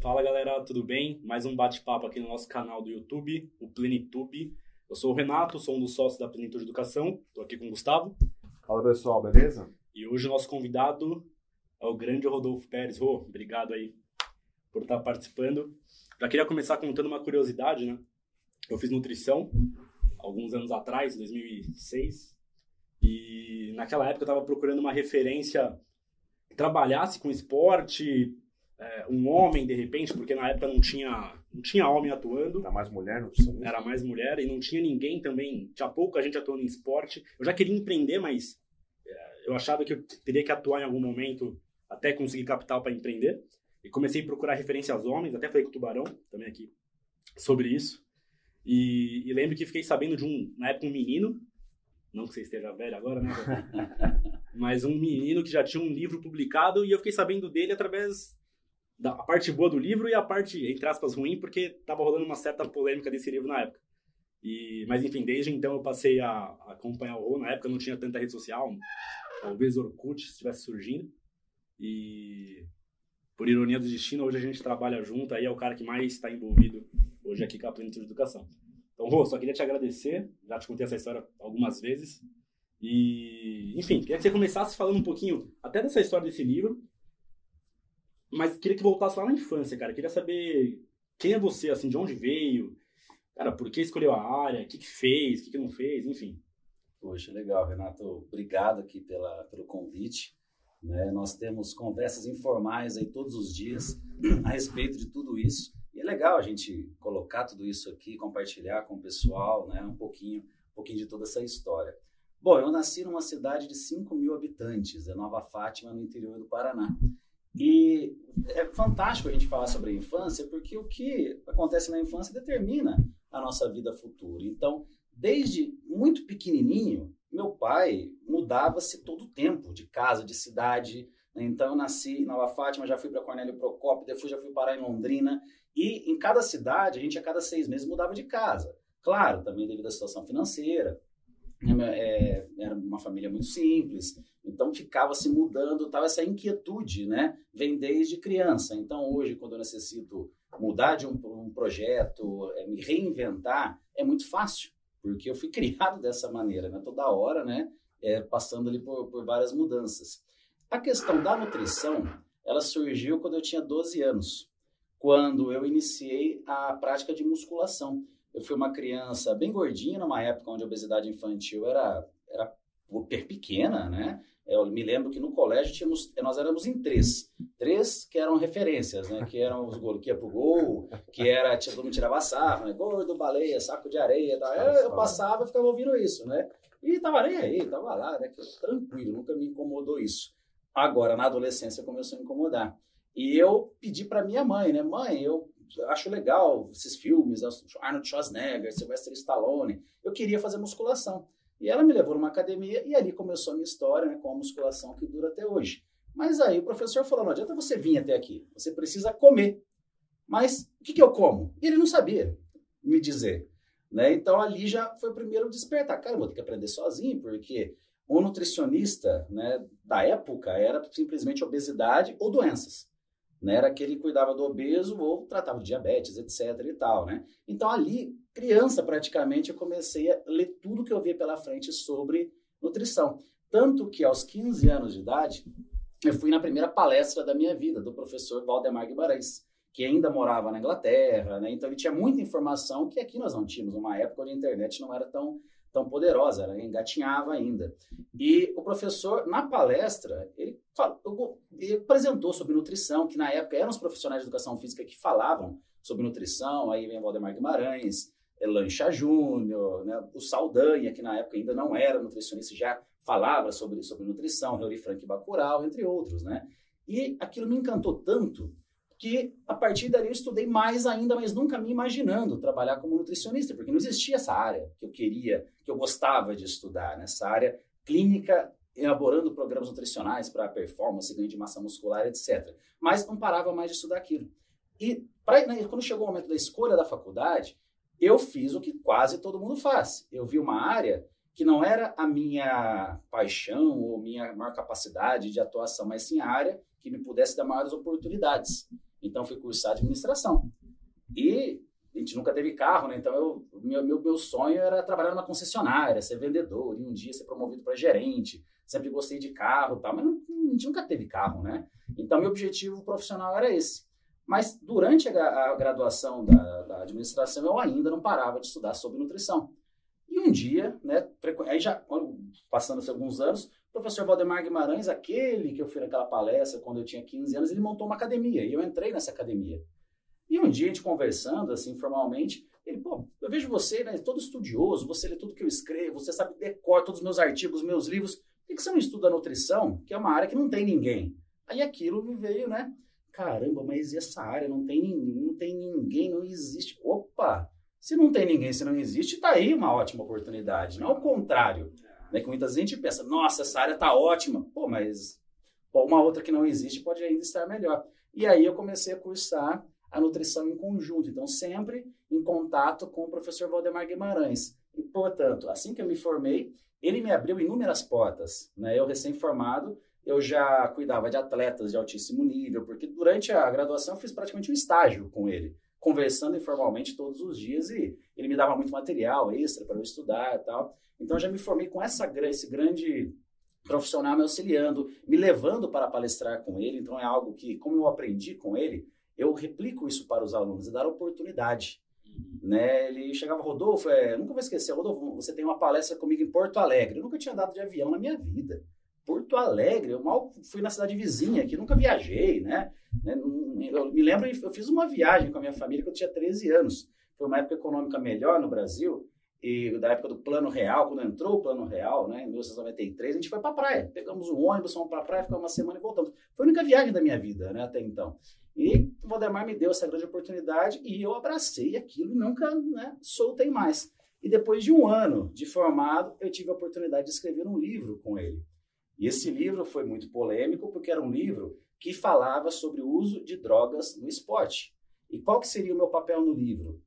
Fala galera, tudo bem? Mais um bate-papo aqui no nosso canal do YouTube, o Plenitude. Eu sou o Renato, sou um dos sócios da Plenitude Educação, estou aqui com o Gustavo. Fala pessoal, beleza? E hoje o nosso convidado é o grande Rodolfo Pérez. Rô, obrigado aí por estar participando. Já queria começar contando uma curiosidade, né? Eu fiz nutrição alguns anos atrás, 2006, e naquela época eu estava procurando uma referência que trabalhasse com esporte, é, um homem de repente, porque na época não tinha, não tinha homem atuando. Era mais mulher no Era mais mulher e não tinha ninguém também, tinha pouca gente atuando em esporte. Eu já queria empreender, mas é, eu achava que eu teria que atuar em algum momento até conseguir capital para empreender. E comecei a procurar referências homens, até falei com o Tubarão também aqui sobre isso. E, e, lembro que fiquei sabendo de um, na época, um menino, não que você esteja velho agora, né? mas um menino que já tinha um livro publicado e eu fiquei sabendo dele através da parte boa do livro e a parte, entre aspas, ruim, porque tava rolando uma certa polêmica desse livro na época. E, mas enfim, desde então eu passei a, a acompanhar o Rô. Na época não tinha tanta rede social, talvez Orkut estivesse surgindo. E por ironia do destino, hoje a gente trabalha junto, aí é o cara que mais está envolvido hoje aqui com a Plenitude de Educação. Então, Rô, só queria te agradecer, já te contei essa história algumas vezes. E, enfim, queria que você começasse falando um pouquinho até dessa história desse livro, mas queria que voltasse lá na infância, cara. Queria saber quem é você, assim, de onde veio, cara, por que escolheu a área, o que, que fez, o que, que não fez, enfim. Poxa, legal, Renato. Obrigado aqui pela, pelo convite. Né? Nós temos conversas informais aí todos os dias a respeito de tudo isso. E é legal a gente colocar tudo isso aqui, compartilhar com o pessoal, né? Um pouquinho, um pouquinho de toda essa história. Bom, eu nasci numa cidade de 5 mil habitantes, é Nova Fátima, no interior do Paraná. E é fantástico a gente falar sobre a infância, porque o que acontece na infância determina a nossa vida futura. Então, desde muito pequenininho, meu pai mudava-se todo o tempo, de casa, de cidade. Né? Então, eu nasci em Nova Fátima, já fui para Cornélio Procópio, depois já fui parar em Londrina. E em cada cidade, a gente a cada seis meses mudava de casa. Claro, também devido à situação financeira. Né? É, era uma família muito simples, então ficava se mudando, tal essa inquietude, né? Vem desde criança. Então hoje, quando eu necessito mudar de um, um projeto, é, me reinventar, é muito fácil, porque eu fui criado dessa maneira, né? Toda hora, né? É, passando ali por, por várias mudanças. A questão da nutrição, ela surgiu quando eu tinha 12 anos quando eu iniciei a prática de musculação. Eu fui uma criança bem gordinha numa época onde a obesidade infantil era, era super pequena, né? Eu me lembro que no colégio tínhamos, nós éramos em três. Três que eram referências, né? Que eram os gols que ia pro gol, que era, todo mundo tirava sarro, né? Gordo, baleia, saco de areia tal. Eu, eu passava e ficava ouvindo isso, né? E tava nem aí, tava lá, né? Tranquilo, nunca me incomodou isso. Agora, na adolescência, começou a incomodar. E eu pedi para minha mãe, né? Mãe, eu acho legal esses filmes, Arnold Schwarzenegger, Sylvester Stallone. Eu queria fazer musculação. E ela me levou numa academia e ali começou a minha história né, com a musculação que dura até hoje. Mas aí o professor falou: não adianta você vir até aqui, você precisa comer. Mas o que, que eu como? E ele não sabia me dizer. Né? Então ali já foi o primeiro despertar. Cara, eu vou ter que aprender sozinho, porque o nutricionista né, da época era simplesmente obesidade ou doenças né? Era aquele que cuidava do obeso ou tratava de diabetes, etc e tal, né? Então ali, criança praticamente, eu comecei a ler tudo que eu via pela frente sobre nutrição. Tanto que aos 15 anos de idade, eu fui na primeira palestra da minha vida, do professor Valdemar Guimarães, que ainda morava na Inglaterra, né? Então ele tinha muita informação que aqui nós não tínhamos, uma época onde a internet não era tão tão poderosa, ela engatinhava ainda. E o professor, na palestra, ele, falou, ele apresentou sobre nutrição, que na época eram os profissionais de educação física que falavam sobre nutrição, aí vem Valdemar Guimarães, Lancha Júnior, né, o Saldanha, que na época ainda não era nutricionista, já falava sobre, sobre nutrição, Reuri Frank Bacurau, entre outros, né? E aquilo me encantou tanto que a partir dali eu estudei mais ainda, mas nunca me imaginando trabalhar como nutricionista, porque não existia essa área que eu queria, que eu gostava de estudar, nessa área clínica, elaborando programas nutricionais para performance, ganho de massa muscular, etc. Mas não parava mais de estudar aquilo. E pra, né, quando chegou o momento da escolha da faculdade, eu fiz o que quase todo mundo faz. Eu vi uma área que não era a minha paixão ou minha maior capacidade de atuação, mas sim a área que me pudesse dar maiores oportunidades. Então, fui cursar administração. E a gente nunca teve carro, né? Então, eu, meu, meu, meu sonho era trabalhar numa concessionária, ser vendedor, e um dia ser promovido para gerente. Sempre gostei de carro tal, mas não, a gente nunca teve carro, né? Então, meu objetivo profissional era esse. Mas durante a, a graduação da, da, administração, eu ainda não parava de estudar sobre nutrição. E um dia, né, aí já passando alguns anos, o professor Valdemar Guimarães, aquele que eu fui naquela palestra quando eu tinha 15 anos, ele montou uma academia e eu entrei nessa academia. E um dia a gente conversando, assim, informalmente, ele, pô, eu vejo você, né, todo estudioso, você lê tudo que eu escrevo, você sabe decor todos os meus artigos, meus livros, por que, você não estuda nutrição, que é uma área que não tem ninguém? Aí aquilo me veio, né, caramba, mas essa área não tem, não tem ninguém, não existe. Opa! Se não tem ninguém, se não existe, tá aí uma ótima oportunidade. Não é o contrário. Né? Que muitas vezes a gente pensa, nossa, essa área tá ótima. Pô, mas uma outra que não existe pode ainda estar melhor. E aí eu comecei a cursar a nutrição em conjunto. Então, sempre em contato com o professor Valdemar Guimarães. E, portanto, assim que eu me formei, ele me abriu inúmeras portas. Né? Eu, recém-formado, eu já cuidava de atletas de altíssimo nível, porque durante a graduação eu fiz praticamente um estágio com ele, conversando informalmente todos os dias e ele me dava muito material extra para eu estudar e tal. Então eu já me formei com essa, esse grande profissional me auxiliando, me levando para palestrar com ele. Então é algo que, como eu aprendi com ele, eu replico isso para os alunos e dar oportunidade. Né? Ele chegava, Rodolfo, é, nunca vou esquecer, Rodolfo, você tem uma palestra comigo em Porto Alegre. Eu nunca tinha andado de avião na minha vida. Porto Alegre, eu mal fui na cidade vizinha aqui, nunca viajei, né? Né eu me lembro, eu fiz uma viagem com a minha família quando eu tinha 13 anos. Foi uma época econômica melhor no Brasil, e da época do Plano Real, quando entrou o Plano Real, né, em 1993, a gente foi para a praia. Pegamos um ônibus, fomos para a praia, ficamos uma semana e voltamos. Foi a única viagem da minha vida, né, até então. E o Valdemar me deu essa grande oportunidade e eu abracei aquilo e nunca né, soltei mais. E depois de um ano de formado, eu tive a oportunidade de escrever um livro com ele. E esse livro foi muito polêmico porque era um livro que falava sobre o uso de drogas no esporte. E qual que seria o meu papel no livro?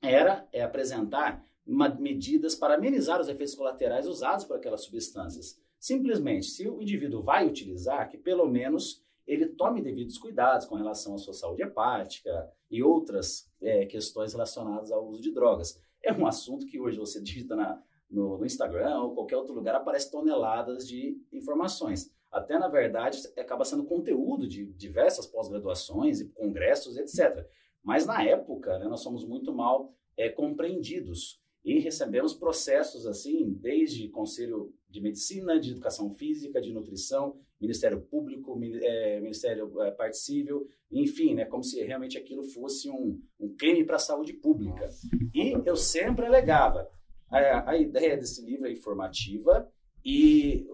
Era é, apresentar uma, medidas para amenizar os efeitos colaterais usados por aquelas substâncias. Simplesmente, se o indivíduo vai utilizar, que pelo menos ele tome devidos cuidados com relação à sua saúde hepática e outras é, questões relacionadas ao uso de drogas. É um assunto que hoje você digita na, no, no, Instagram ou qualquer outro lugar, aparece toneladas de informações. Até, na verdade, acaba sendo conteúdo de diversas pós-graduações e congressos, etc. Mas, na época, né, nós somos muito mal é, compreendidos e recebemos processos assim, desde Conselho de Medicina, de Educação Física, de Nutrição, Ministério Público, é, Ministério é, Parte Civil, enfim, né, como se realmente aquilo fosse um, um crime para a saúde pública. E eu sempre alegava, a, a ideia desse livro é informativa e,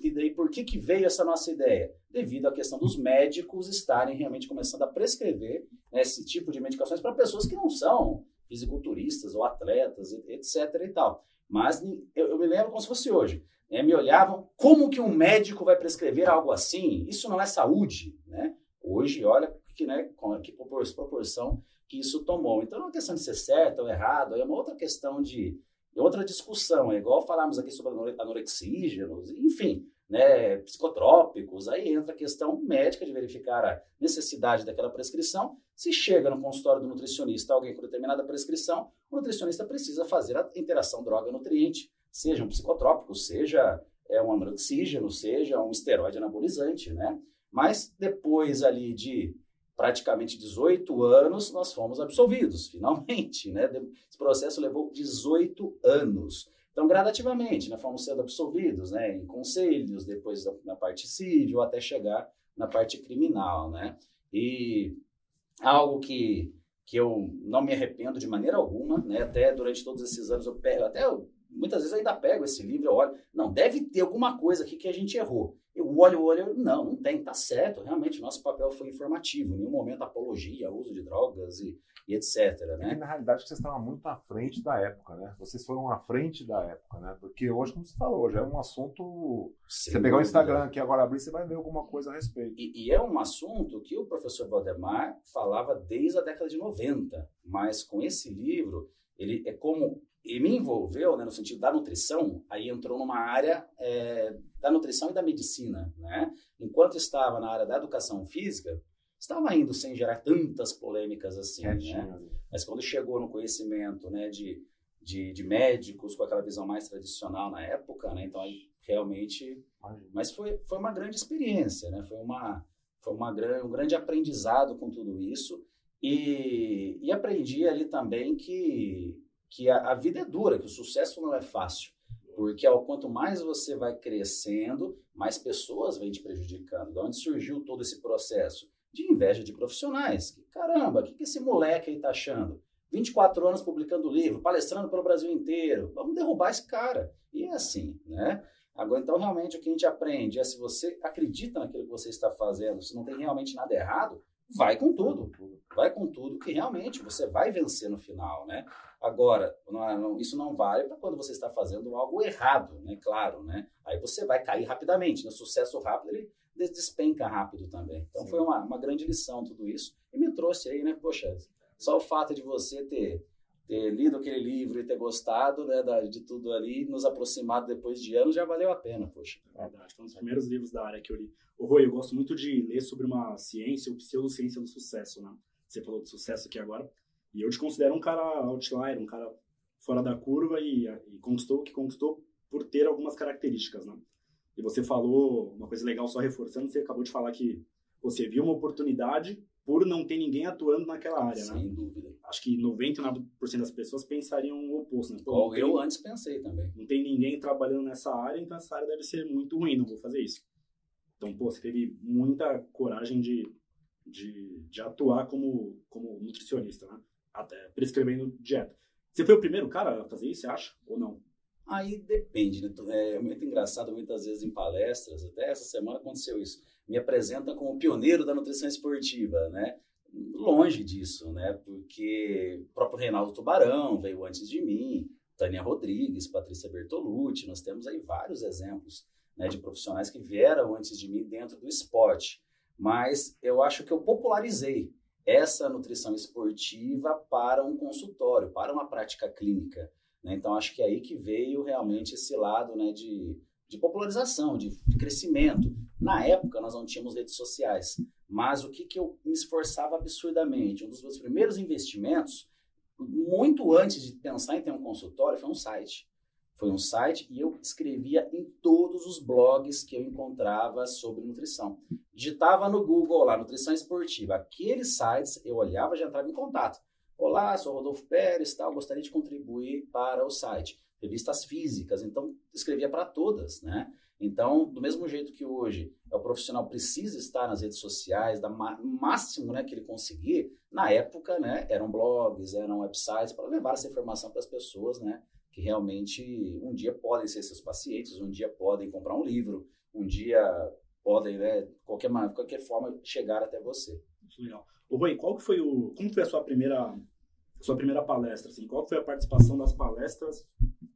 e daí por que, que veio essa nossa ideia? Devido à questão dos médicos estarem realmente começando a prescrever né, esse tipo de medicações para pessoas que não são fisiculturistas ou atletas, etc. e tal. Mas eu, eu me lembro como se fosse hoje. Né? Me olhavam, como que um médico vai prescrever algo assim? Isso não é saúde, né? Hoje, olha que, né, que proporção que isso tomou. Então, é uma questão de ser certo ou errado, é uma outra questão de outra discussão. É igual falarmos aqui sobre anorexígenos, enfim, né, psicotrópicos, aí entra a questão médica de verificar a necessidade daquela prescrição. Se chega no consultório do nutricionista alguém com determinada prescrição, o nutricionista precisa fazer a interação droga-nutriente, seja um psicotrópico, seja é, um anorexígeno, seja um esteroide anabolizante, né? Mas depois ali de praticamente 18 anos, nós fomos absolvidos, finalmente, né? Esse processo levou 18 anos. Então, gradativamente, né, fomos sendo absolvidos né, em conselhos, depois na parte civil, até chegar na parte criminal. Né? E algo que, que eu não me arrependo de maneira alguma, né, até durante todos esses anos, eu até eu, muitas vezes eu ainda pego esse livro, eu olho, não, deve ter alguma coisa aqui que a gente errou. Eu olho, olho, não, não tem, tá certo, realmente, nosso papel foi informativo, em nenhum momento apologia, uso de drogas e e etc. Né? E, na realidade, vocês estavam muito à frente da época, né? Vocês foram à frente da época, né? Porque hoje, como você falou, hoje é um assunto. Sem você pegar o Instagram aqui agora abrir, você vai ver alguma coisa a respeito. E, e, é um assunto que o professor Valdemar falava desde a década de 90, mas com esse livro, ele é como e me envolveu né, no sentido da nutrição, aí entrou numa área é, da nutrição e da medicina. Né? Enquanto estava na área da educação física, estava indo sem gerar tantas polêmicas assim. né? Mas quando chegou no conhecimento né, de, de, de, médicos com aquela visão mais tradicional na época, né, então aí realmente. Mas foi, foi uma grande experiência, né? foi, uma, foi uma, um grande aprendizado com tudo isso. E, e aprendi ali também que que a, a, vida é dura, que o sucesso não é fácil. Porque ao quanto mais você vai crescendo, mais pessoas vêm te prejudicando. De onde surgiu todo esse processo? De inveja de profissionais. Que, caramba, o que, que esse moleque aí tá achando? 24 anos publicando livro, palestrando pelo Brasil inteiro. Vamos derrubar esse cara. E é assim, né? Agora, então, realmente, o que a gente aprende é se você acredita naquilo que você está fazendo, se não tem realmente nada errado, vai com tudo. Vai com tudo, que realmente você vai vencer no final, né? Agora, não, isso não vale para quando você está fazendo algo errado, né? Claro, né? Aí você vai cair rapidamente. No né? sucesso rápido, ele despenca rápido também. Então, Sim. foi uma, uma grande lição tudo isso. E me trouxe aí, né? Poxa, só o fato de você ter ter lido aquele livro e ter gostado né, da, de tudo ali, nos aproximado depois de anos, já valeu a pena, poxa. Verdade, foi um dos primeiros livros da área que eu li. O Rui, eu gosto muito de ler sobre uma ciência, ou pseudociência do sucesso, né? Você falou de sucesso aqui agora. E eu te considero um cara outlier, um cara fora da curva e, e conquistou o que conquistou por ter algumas características, né? E você falou uma coisa legal, só reforçando, você acabou de falar que você viu uma oportunidade por não ter ninguém atuando naquela área, Sem né? Sem dúvida. Acho que 99% das pessoas pensariam o oposto, né? Pô, eu antes pensei também. Não tem ninguém trabalhando nessa área, então essa área deve ser muito ruim, não vou fazer isso. Então, pô, você teve muita coragem de, de, de atuar como, como nutricionista, né? Até prescrevendo dieta. Você foi o primeiro cara a fazer isso, você acha? Ou não? Aí depende, né? É muito engraçado muitas vezes em palestras, até essa semana aconteceu isso me apresenta como pioneiro da nutrição esportiva, né? Longe disso, né? Porque o próprio Reinaldo Tubarão veio antes de mim, Tânia Rodrigues, Patrícia Bertolucci, nós temos aí vários exemplos né, de profissionais que vieram antes de mim dentro do esporte. Mas eu acho que eu popularizei essa nutrição esportiva para um consultório, para uma prática clínica. Né? Então, acho que é aí que veio realmente esse lado né, de de popularização, de, de, crescimento. Na época, nós não tínhamos redes sociais, mas o que, que eu me esforçava absurdamente? Um dos meus primeiros investimentos, muito antes de pensar em ter um consultório, foi um site. Foi um site e eu escrevia em todos os blogs que eu encontrava sobre nutrição. Digitava no Google lá, nutrição esportiva. Aqueles sites eu olhava e já entrava em contato. Olá, sou Rodolfo Pérez, tal, gostaria de contribuir para o site revistas físicas, então escrevia para todas, né? Então, do mesmo jeito que hoje o profissional precisa estar nas redes sociais, da máximo né, que ele conseguir, na época, né, eram blogs, eram websites para levar essa informação para as pessoas, né, que realmente um dia podem ser seus pacientes, um dia podem comprar um livro, um dia podem, né, qualquer qualquer forma chegar até você. Legal. O Rui, qual que foi o, como foi a sua primeira sua primeira palestra, assim, qual foi a participação das palestras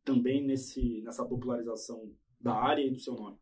também nesse, nessa popularização da área e do seu nome?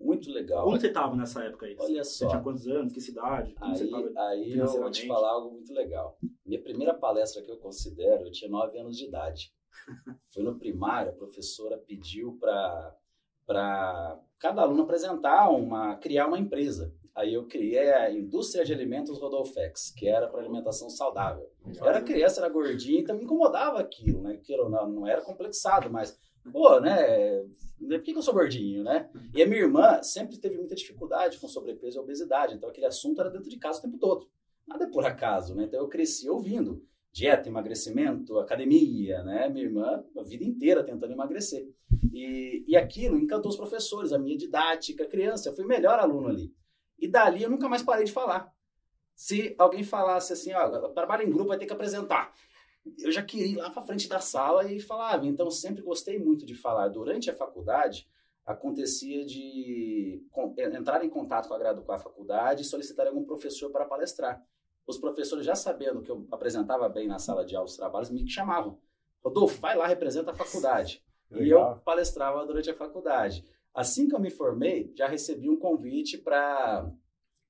Muito legal. Onde você estava nessa época aí? Olha só. Você tinha quantos anos? Que cidade? Como aí aí eu vou te falar algo muito legal. Minha primeira palestra que eu considero, eu tinha nove anos de idade. Foi no primário, a professora pediu para cada aluno apresentar uma, criar uma empresa. Aí eu criei a Indústria de Alimentos Rodolfex, que era para alimentação saudável. Eu era criança, era gordinho, então me incomodava aquilo, né? Que não, não era complexado, mas, pô, né? Por que, eu sou gordinho, né? E a minha irmã sempre teve muita dificuldade com sobrepeso e obesidade, então aquele assunto era dentro de casa o tempo todo. Nada é por acaso, né? Então eu cresci ouvindo dieta, emagrecimento, academia, né? Minha irmã a vida inteira tentando emagrecer. E, e aquilo encantou os professores, a minha didática, criança, eu fui melhor aluno ali. E dali eu nunca mais parei de falar. Se alguém falasse assim, ó, trabalho em grupo vai ter que apresentar. Eu já queria ir lá para frente da sala e falava. Então, sempre gostei muito de falar. Durante a faculdade, acontecia de entrar em contato com a, com a faculdade e solicitar algum professor para palestrar. Os professores, já sabendo que eu apresentava bem na sala de aula os trabalhos, me chamavam. Rodolfo, vai lá, representa a faculdade. Legal. E eu palestrava durante a faculdade. Assim que eu me formei, já recebi um convite para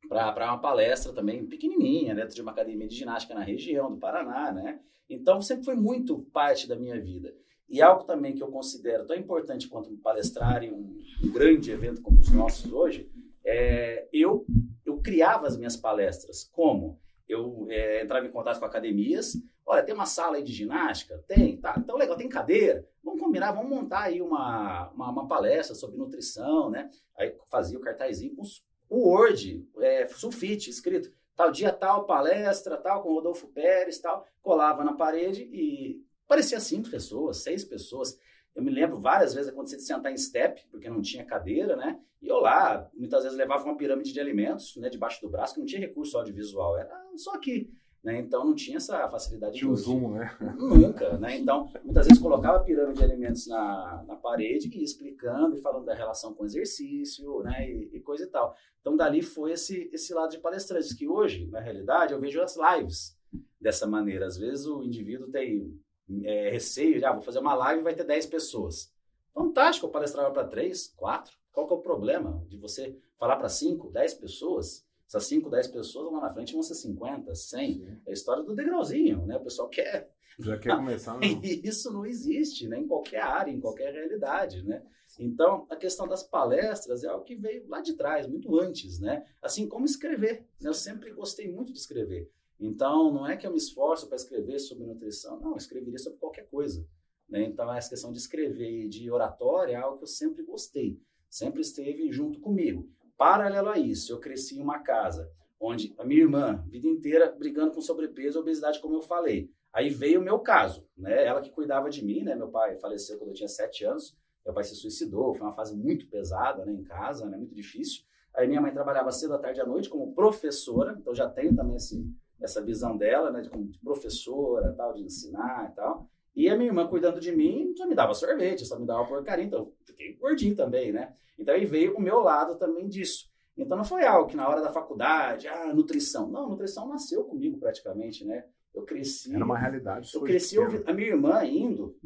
para uma palestra também pequenininha, dentro de uma academia de ginástica na região do Paraná, né? Então sempre foi muito parte da minha vida. E algo também que eu considero tão importante quanto palestrar em um, um grande evento como os nossos hoje, é, eu, eu criava as minhas palestras. Como? Eu é, entrava em contato com academias. Olha, tem uma sala aí de ginástica? Tem, tá. Então, legal, tem cadeira. Vamos combinar, vamos montar aí uma, uma, uma palestra sobre nutrição, né? Aí fazia o cartazinho com o Word, é, sulfite, escrito. Tal dia, tal, palestra, tal, com Rodolfo Pérez, tal. Colava na parede e parecia cinco pessoas, seis pessoas. Eu me lembro várias vezes acontecer de sentar em step, porque não tinha cadeira, né? E eu lá, muitas vezes levava uma pirâmide de alimentos, né, debaixo do braço, que não tinha recurso audiovisual, era só aqui. Né? Então não tinha essa facilidade. Tinha o zoom, né? Nunca, né? Então, muitas vezes colocava a pirâmide de alimentos na, na parede e ia explicando e falando da relação com o exercício, né? E, e, coisa e tal. Então, dali foi esse, esse lado de palestrantes, que hoje, na realidade, eu vejo as lives dessa maneira. Às vezes o indivíduo tem é, receio, já ah, vou fazer uma live e vai ter 10 pessoas. Fantástico, eu palestrava para 3, 4. Qual que é o problema de você falar para 5, 10 pessoas? Essas 5, 10 pessoas lá na frente vão ser 50, 100. Sim. É a história do degrauzinho, né? O pessoal quer... Já quer começar, não. Isso não existe, né? Em qualquer área, em qualquer realidade, né? Então, a questão das palestras é algo que veio lá de trás, muito antes, né? Assim como escrever. Né? Eu sempre gostei muito de escrever. Então, não é que eu me esforço para escrever sobre nutrição, não, eu escreveria sobre qualquer coisa. Né? Então, essa questão de escrever e de oratória é algo que eu sempre gostei, sempre esteve junto comigo. Paralelo a isso, eu cresci em uma casa onde a minha irmã, vida inteira, brigando com sobrepeso e obesidade, como eu falei. Aí veio o meu caso, né? Ela que cuidava de mim, né? Meu pai faleceu quando eu tinha sete anos, meu pai se suicidou, foi uma fase muito pesada, né? Em casa, né? Muito difícil. Aí minha mãe trabalhava cedo à tarde à noite como professora, então já tenho também esse essa visão dela, né, de como professora, tal, de ensinar e tal. E a minha irmã cuidando de mim só me dava sorvete, só me dava porcaria, então fiquei gordinho também, né? Então aí veio o meu lado também disso. Então não foi algo que na hora da faculdade, ah, nutrição. Não, nutrição nasceu comigo praticamente, né? Eu cresci. Era uma realidade. Eu cresci ouvindo a minha irmã indo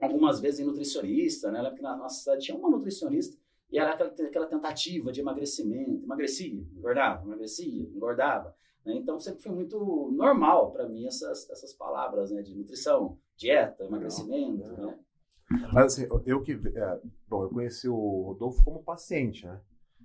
algumas vezes em nutricionista, né? Porque na nossa cidade tinha uma nutricionista e era aquela, aquela tentativa de emagrecimento, emagrecia, engordava, emagrecia, engordava. Né? Então sempre foi muito normal para mim essas, essas palavras né? de nutrição, dieta, emagrecimento. Não, não. Né? Mas assim, eu que. É, bom, eu conheci o Rodolfo como paciente, né?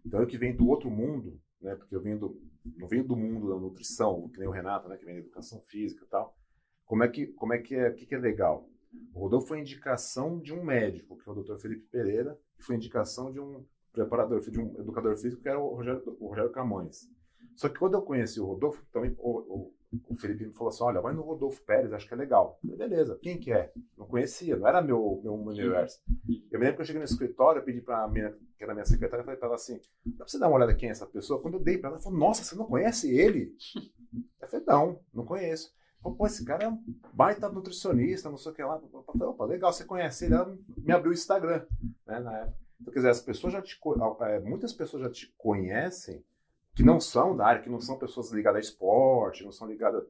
Então eu que venho do outro mundo, né? Porque eu venho do, não venho do mundo da nutrição, que nem o Renato, né? Que vem da educação física e tal. Como é que, como é que é, que, que é legal? O Rodolfo foi indicação de um médico, que é o Dr. Felipe Pereira, e foi indicação de um preparador, de um educador físico, que era o Rogério, o Rogério Camões. Só que quando eu conheci o Rodolfo, também o, o, o Felipe me falou assim: olha, vai no Rodolfo Pérez, acho que é legal. Falei, beleza, quem que é? Não conhecia, não era meu, meu universo. Eu me lembro que eu cheguei no escritório, eu pedi para a minha, que era minha secretária, falei para ela assim: dá para você dar uma olhada quem é essa pessoa? Quando eu dei para ela, ela falou: nossa, você não conhece ele? Eu falei: não, não conheço. Falei, Pô, esse cara é um baita nutricionista, não sei o que lá. Eu falei, opa, legal, você conhece ele? Ela me abriu o Instagram, né, na época. Então, quer dizer, as pessoas já te, é, muitas pessoas já te conhecem que não são da área, que não são pessoas ligadas a esporte, não são ligadas.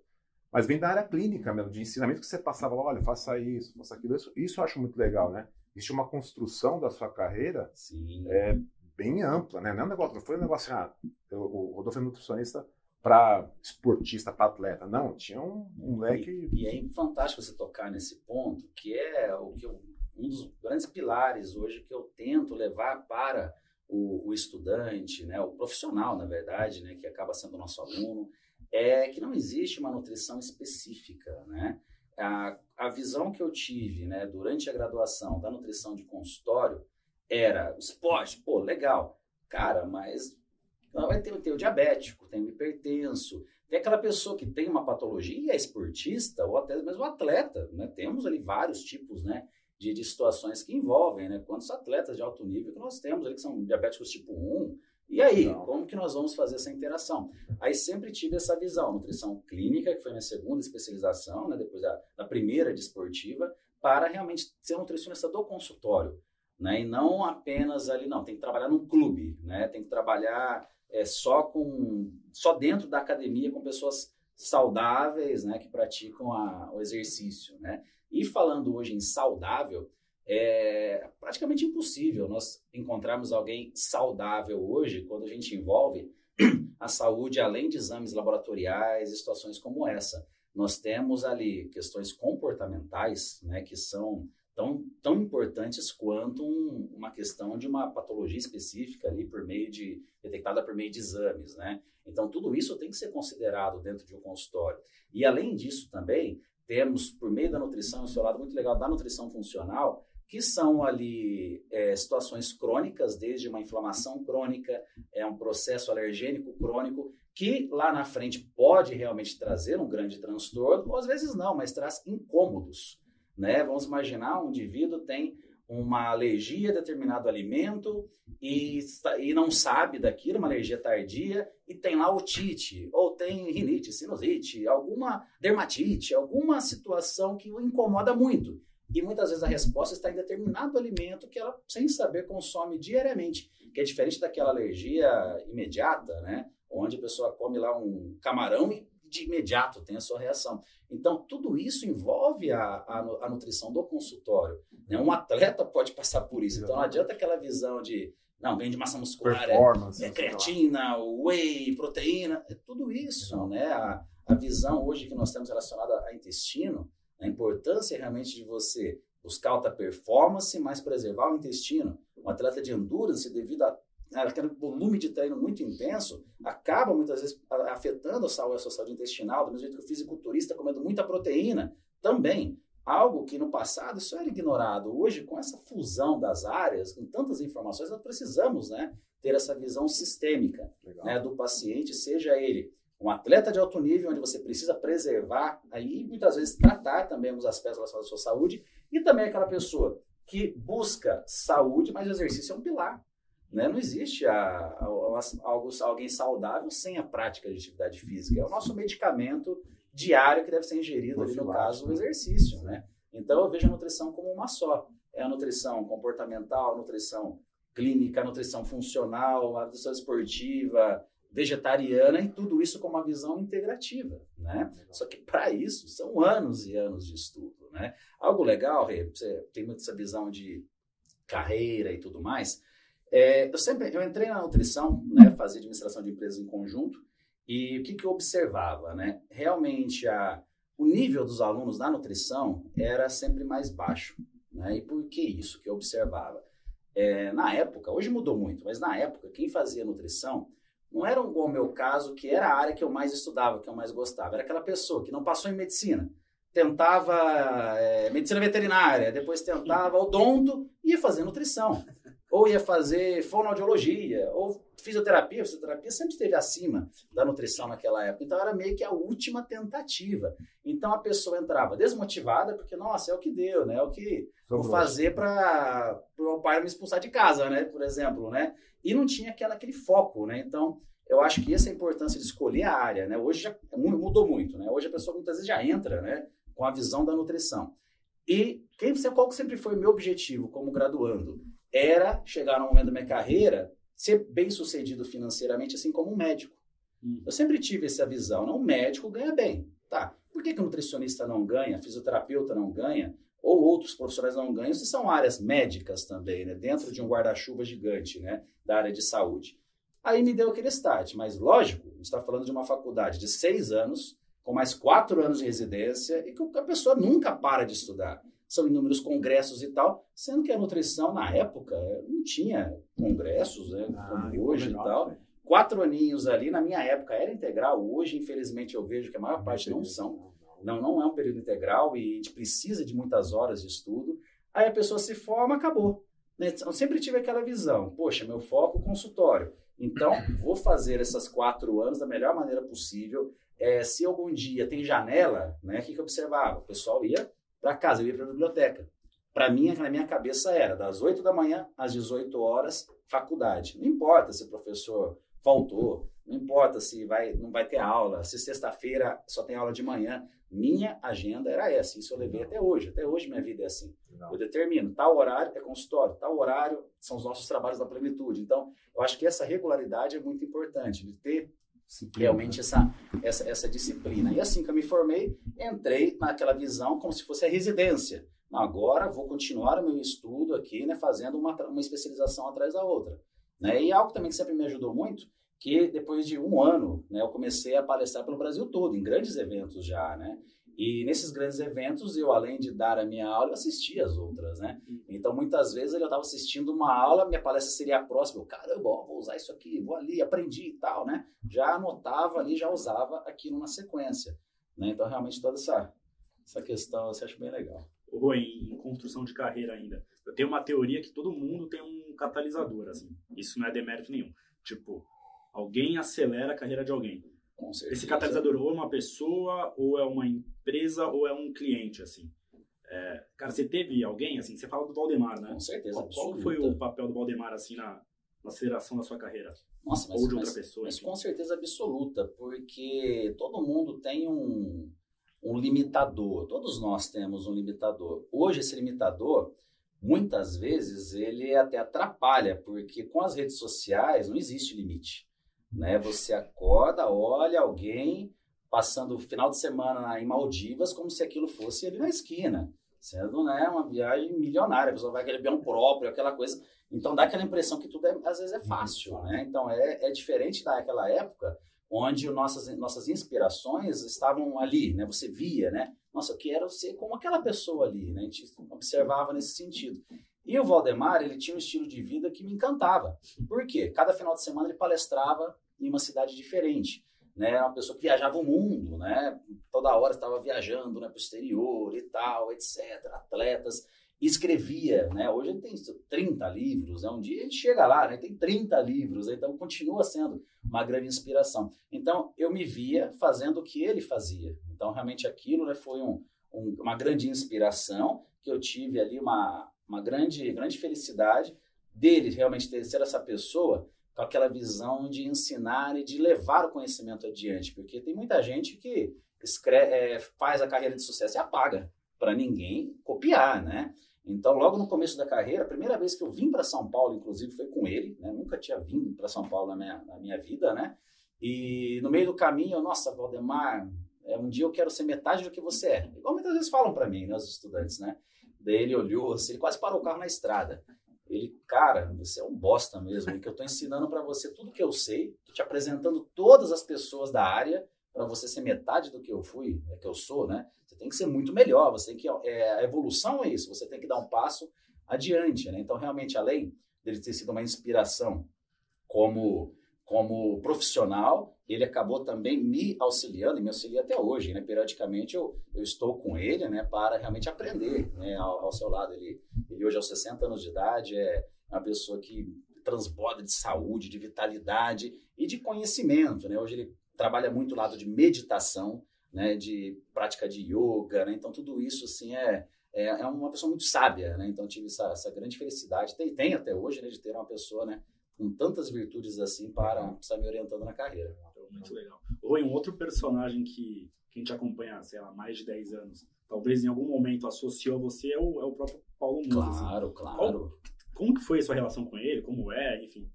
Mas vem da área clínica mesmo, de ensinamento que você passava lá, olha, faça isso, faça aquilo. Isso, isso eu acho muito legal, né? Existe uma construção da sua carreira Sim. É, bem ampla, né? Não, é um negócio, não foi um negócio, ah, eu, o Rodolfo é nutricionista para esportista, para atleta. Não, tinha um, um leque. E, e, é fantástico você tocar nesse ponto, que é o que eu, um dos grandes pilares hoje que eu tento levar para o, o, estudante, né, o profissional, na verdade, né, que acaba sendo nosso aluno, é que não existe uma nutrição específica, né? A, a visão que eu tive, né, durante a graduação da nutrição de consultório era esporte, pô, legal, cara, mas vai ter, ter o diabético, tem o hipertenso, tem aquela pessoa que tem uma patologia e é esportista, ou até mesmo atleta, né? Temos ali vários tipos, né? De, de situações que envolvem, né? Quantos atletas de alto nível que nós temos ali que são diabéticos tipo 1, e aí, Não. como que nós vamos fazer essa interação? Aí sempre tive essa visão, nutrição clínica, que foi minha segunda especialização, né, depois da, da primeira de esportiva, para realmente ser nutricionista do consultório, né, e não apenas ali, não, tem que trabalhar num clube, né, tem que trabalhar é, só com, só dentro da academia com pessoas saudáveis, né, que praticam a, o exercício, né, e falando hoje em saudável, é praticamente impossível nós encontrarmos alguém saudável hoje quando a gente envolve a saúde além de exames laboratoriais e situações como essa. Nós temos ali questões comportamentais, né, que são tão, tão importantes quanto um, uma questão de uma patologia específica ali por meio de detectada por meio de exames, né? Então tudo isso tem que ser considerado dentro de um consultório. E além disso também temos por meio da nutrição, esse é lado muito legal da nutrição funcional, que são ali é, situações crônicas, desde uma inflamação crônica, é um processo alergênico crônico, que lá na frente pode realmente trazer um grande transtorno, ou às vezes não, mas traz incômodos. Né? Vamos imaginar um indivíduo tem uma alergia a determinado alimento e, e não sabe daquilo, uma alergia tardia, e tem lá otite, ou tem rinite, sinusite, alguma dermatite, alguma situação que o incomoda muito. E muitas vezes a resposta está em determinado alimento que ela, sem saber, consome diariamente, que é diferente daquela alergia imediata, né? Onde a pessoa come lá um camarão e de imediato tem a sua reação. Então, tudo isso envolve a, a, a nutrição do consultório. Né? Um atleta pode passar por isso. Então, não adianta aquela visão de não, ganho de massa muscular, é, é creatina, whey, proteína, é tudo isso, né? A, a visão hoje que nós temos relacionada a intestino, a importância realmente de você buscar alta performance, mas preservar o intestino. Um atleta de endurance, devido a aquele volume de treino muito intenso, acaba muitas vezes afetando a saúde, saúde intestinal, do mesmo jeito que o fisiculturista comendo muita proteína, também. Algo que no passado isso era ignorado. Hoje, com essa fusão das áreas, com tantas informações, nós precisamos né, ter essa visão sistêmica né, do paciente, seja ele um atleta de alto nível, onde você precisa preservar aí muitas vezes tratar também os aspectos relacionados à sua saúde, e também aquela pessoa que busca saúde, mas o exercício é um pilar. Né? Não existe a, a, a, algo, alguém saudável sem a prática de atividade física. É o nosso medicamento diário que deve ser ingerido, ali, no caso, o exercício. Né? Então, eu vejo a nutrição como uma só. É a nutrição comportamental, a nutrição clínica, a nutrição funcional, a nutrição esportiva, vegetariana e tudo isso com uma visão integrativa, né? Só que para isso são anos e anos de estudo, né? Algo legal, Rê, você tem muito essa visão de carreira e tudo mais. É, eu sempre eu entrei na nutrição, né, fazia administração de empresas em conjunto e o que, que eu observava, né? Realmente a, o nível dos alunos na nutrição era sempre mais baixo, né? E por que isso que eu observava? É, na época, hoje mudou muito, mas na época quem fazia nutrição não era igual o meu caso, que era a área que eu mais estudava, que eu mais gostava. Era aquela pessoa que não passou em medicina, tentava é, medicina veterinária, depois tentava odonto e ia fazer nutrição ou ia fazer fonoaudiologia, ou fisioterapia. Fisioterapia sempre esteve acima da nutrição naquela época. Então era meio que a última tentativa. Então a pessoa entrava desmotivada, porque, nossa, é o que deu, né? É o que vou fazer para o meu pai me expulsar de casa, né? Por exemplo, né? E não tinha aquela, aquele foco, né? Então eu acho que essa é a importância de escolher a área, né? Hoje já mudou muito, né? Hoje a pessoa muitas vezes já entra, né? Com a visão da nutrição. E quem, qual sempre foi o meu objetivo como graduando? Era chegar no momento da minha carreira ser bem sucedido financeiramente, assim como um médico. Hum. Eu sempre tive essa visão, não, um médico ganha bem. Tá, por que, que o nutricionista não ganha, fisioterapeuta não ganha, ou outros profissionais não ganham, se são áreas médicas também, né, dentro de um guarda-chuva gigante, né, da área de saúde. Aí me deu aquele start, mas lógico, a gente está falando de uma faculdade de seis anos, com mais quatro anos de residência, e que a pessoa nunca para de estudar são inúmeros congressos e tal, sendo que a nutrição, na época, não tinha congressos, né, ah, como hoje e tal. Né? Quatro aninhos ali, na minha época, era integral. Hoje, infelizmente, eu vejo que a maior parte não são. Não, não é um período integral e a gente precisa de muitas horas de estudo. Aí a pessoa se forma, acabou. Né? Eu sempre tive aquela visão, poxa, meu foco consultório. Então, vou fazer essas quatro anos da melhor maneira possível. É, se algum dia tem janela, né, o que, que eu observava? O pessoal ia para casa, eu ia para a biblioteca. Para mim, na minha cabeça era das 8 da manhã às 18 horas, faculdade. Não importa se o professor faltou, não importa se vai, não vai ter aula, se sexta-feira só tem aula de manhã. Minha agenda era essa, isso eu levei até hoje. Até hoje minha vida é assim. Eu determino, tal horário é consultório, tal horário são os nossos trabalhos da plenitude. Então, eu acho que essa regularidade é muito importante, de ter Disciplina. realmente essa, essa, essa disciplina. E assim que eu me formei, entrei naquela visão como se fosse a residência. Agora vou continuar o meu estudo aqui, né, fazendo uma, uma especialização atrás da outra. Né? E algo também que sempre me ajudou muito, que depois de um ano, né, eu comecei a palestrar pelo Brasil todo, em grandes eventos já, né? E nesses grandes eventos, eu, além de dar a minha aula, eu assistia as outras, né? Então, muitas vezes, eu estava assistindo uma aula, minha palestra seria a próxima. Eu, caramba, ó, vou usar isso aqui, vou ali, aprendi e tal, né? Já anotava ali, já usava aquilo na sequência. Né? Então, realmente, toda essa, essa questão eu acho bem legal. Ou em, em construção de carreira ainda. Eu tenho uma teoria que todo mundo tem um catalisador, assim. Isso não é demérito nenhum. Tipo, alguém acelera a carreira de alguém. Esse catalisador ou é uma pessoa, ou é uma empresa, ou é um cliente, assim. É, cara, você teve alguém, assim, você fala do Valdemar, né? Com certeza, Qual, qual foi o papel do Valdemar, assim, na, na aceleração da sua carreira? Nossa, mas, ou de mas, outra pessoa? Mas com certeza absoluta, porque todo mundo tem um, um limitador. Todos nós temos um limitador. Hoje, esse limitador, muitas vezes, ele até atrapalha, porque com as redes sociais não existe limite. Né? Você acorda, olha alguém passando o final de semana em Maldivas como se aquilo fosse ali na esquina, sendo né, uma viagem milionária, a pessoa vai aquele avião próprio, aquela coisa. Então dá aquela impressão que tudo é, às vezes é fácil, né? Então é, é diferente daquela época onde nossas, nossas inspirações estavam ali, né? Você via, né? Nossa, eu quero ser como aquela pessoa ali, né? A gente observava nesse sentido. E o Valdemar, ele tinha um estilo de vida que me encantava. Por quê? Cada final de semana ele palestrava em uma cidade diferente. Né, uma pessoa que viajava o mundo, né, toda hora estava viajando né, para o exterior e tal, etc. Atletas, escrevia, né, hoje ele tem 30 livros, né, um dia ele chega lá, né, tem 30 livros, então continua sendo uma grande inspiração. Então eu me via fazendo o que ele fazia, então realmente aquilo né, foi um, um, uma grande inspiração que eu tive ali, uma, uma grande, grande felicidade dele realmente ter, ser essa pessoa com aquela visão de ensinar e de levar o conhecimento adiante, porque tem muita gente que escreve, é, faz a carreira de sucesso e apaga para ninguém copiar, né? Então, logo no começo da carreira, a primeira vez que eu vim para São Paulo, inclusive, foi com ele, né? Nunca tinha vindo para São Paulo na minha, na minha vida, né? E no meio do caminho, eu, nossa, Valdemar, é, um dia eu quero ser metade do que você é. Igual muitas vezes falam para mim, né, os estudantes, né? Daí ele olhou, assim, ele quase parou o carro na estrada. Ele, cara, você é um bosta mesmo, que eu estou ensinando para você tudo que eu sei, tô te apresentando todas as pessoas da área para você ser metade do que eu fui, é que eu sou, né? Você tem que ser muito melhor, você tem que é, a evolução é isso, você tem que dar um passo adiante, né? Então, realmente, além dele ter sido uma inspiração como como profissional, ele acabou também me auxiliando e me auxilia até hoje, né? Periodicamente eu, eu estou com ele, né? Para realmente aprender, né? Ao, ao seu lado. Ele, ele hoje aos 60 anos de idade é uma pessoa que transborda de saúde, de vitalidade e de conhecimento, né? Hoje ele trabalha muito lado de meditação, né? De prática de yoga, né? Então tudo isso, assim, é, é, é uma pessoa muito sábia, né? Então tive essa, essa grande felicidade, tem, tem até hoje, né? De ter uma pessoa, né? Com tantas virtudes assim para estar me orientando na carreira. Muito legal. Ou em um outro personagem que, que a gente acompanha, sei lá, mais de 10 anos, talvez em algum momento associou a você é o, é o próprio Paulo Nunes. Claro, assim. claro. Qual, como que foi a sua relação com ele? Como é? Enfim,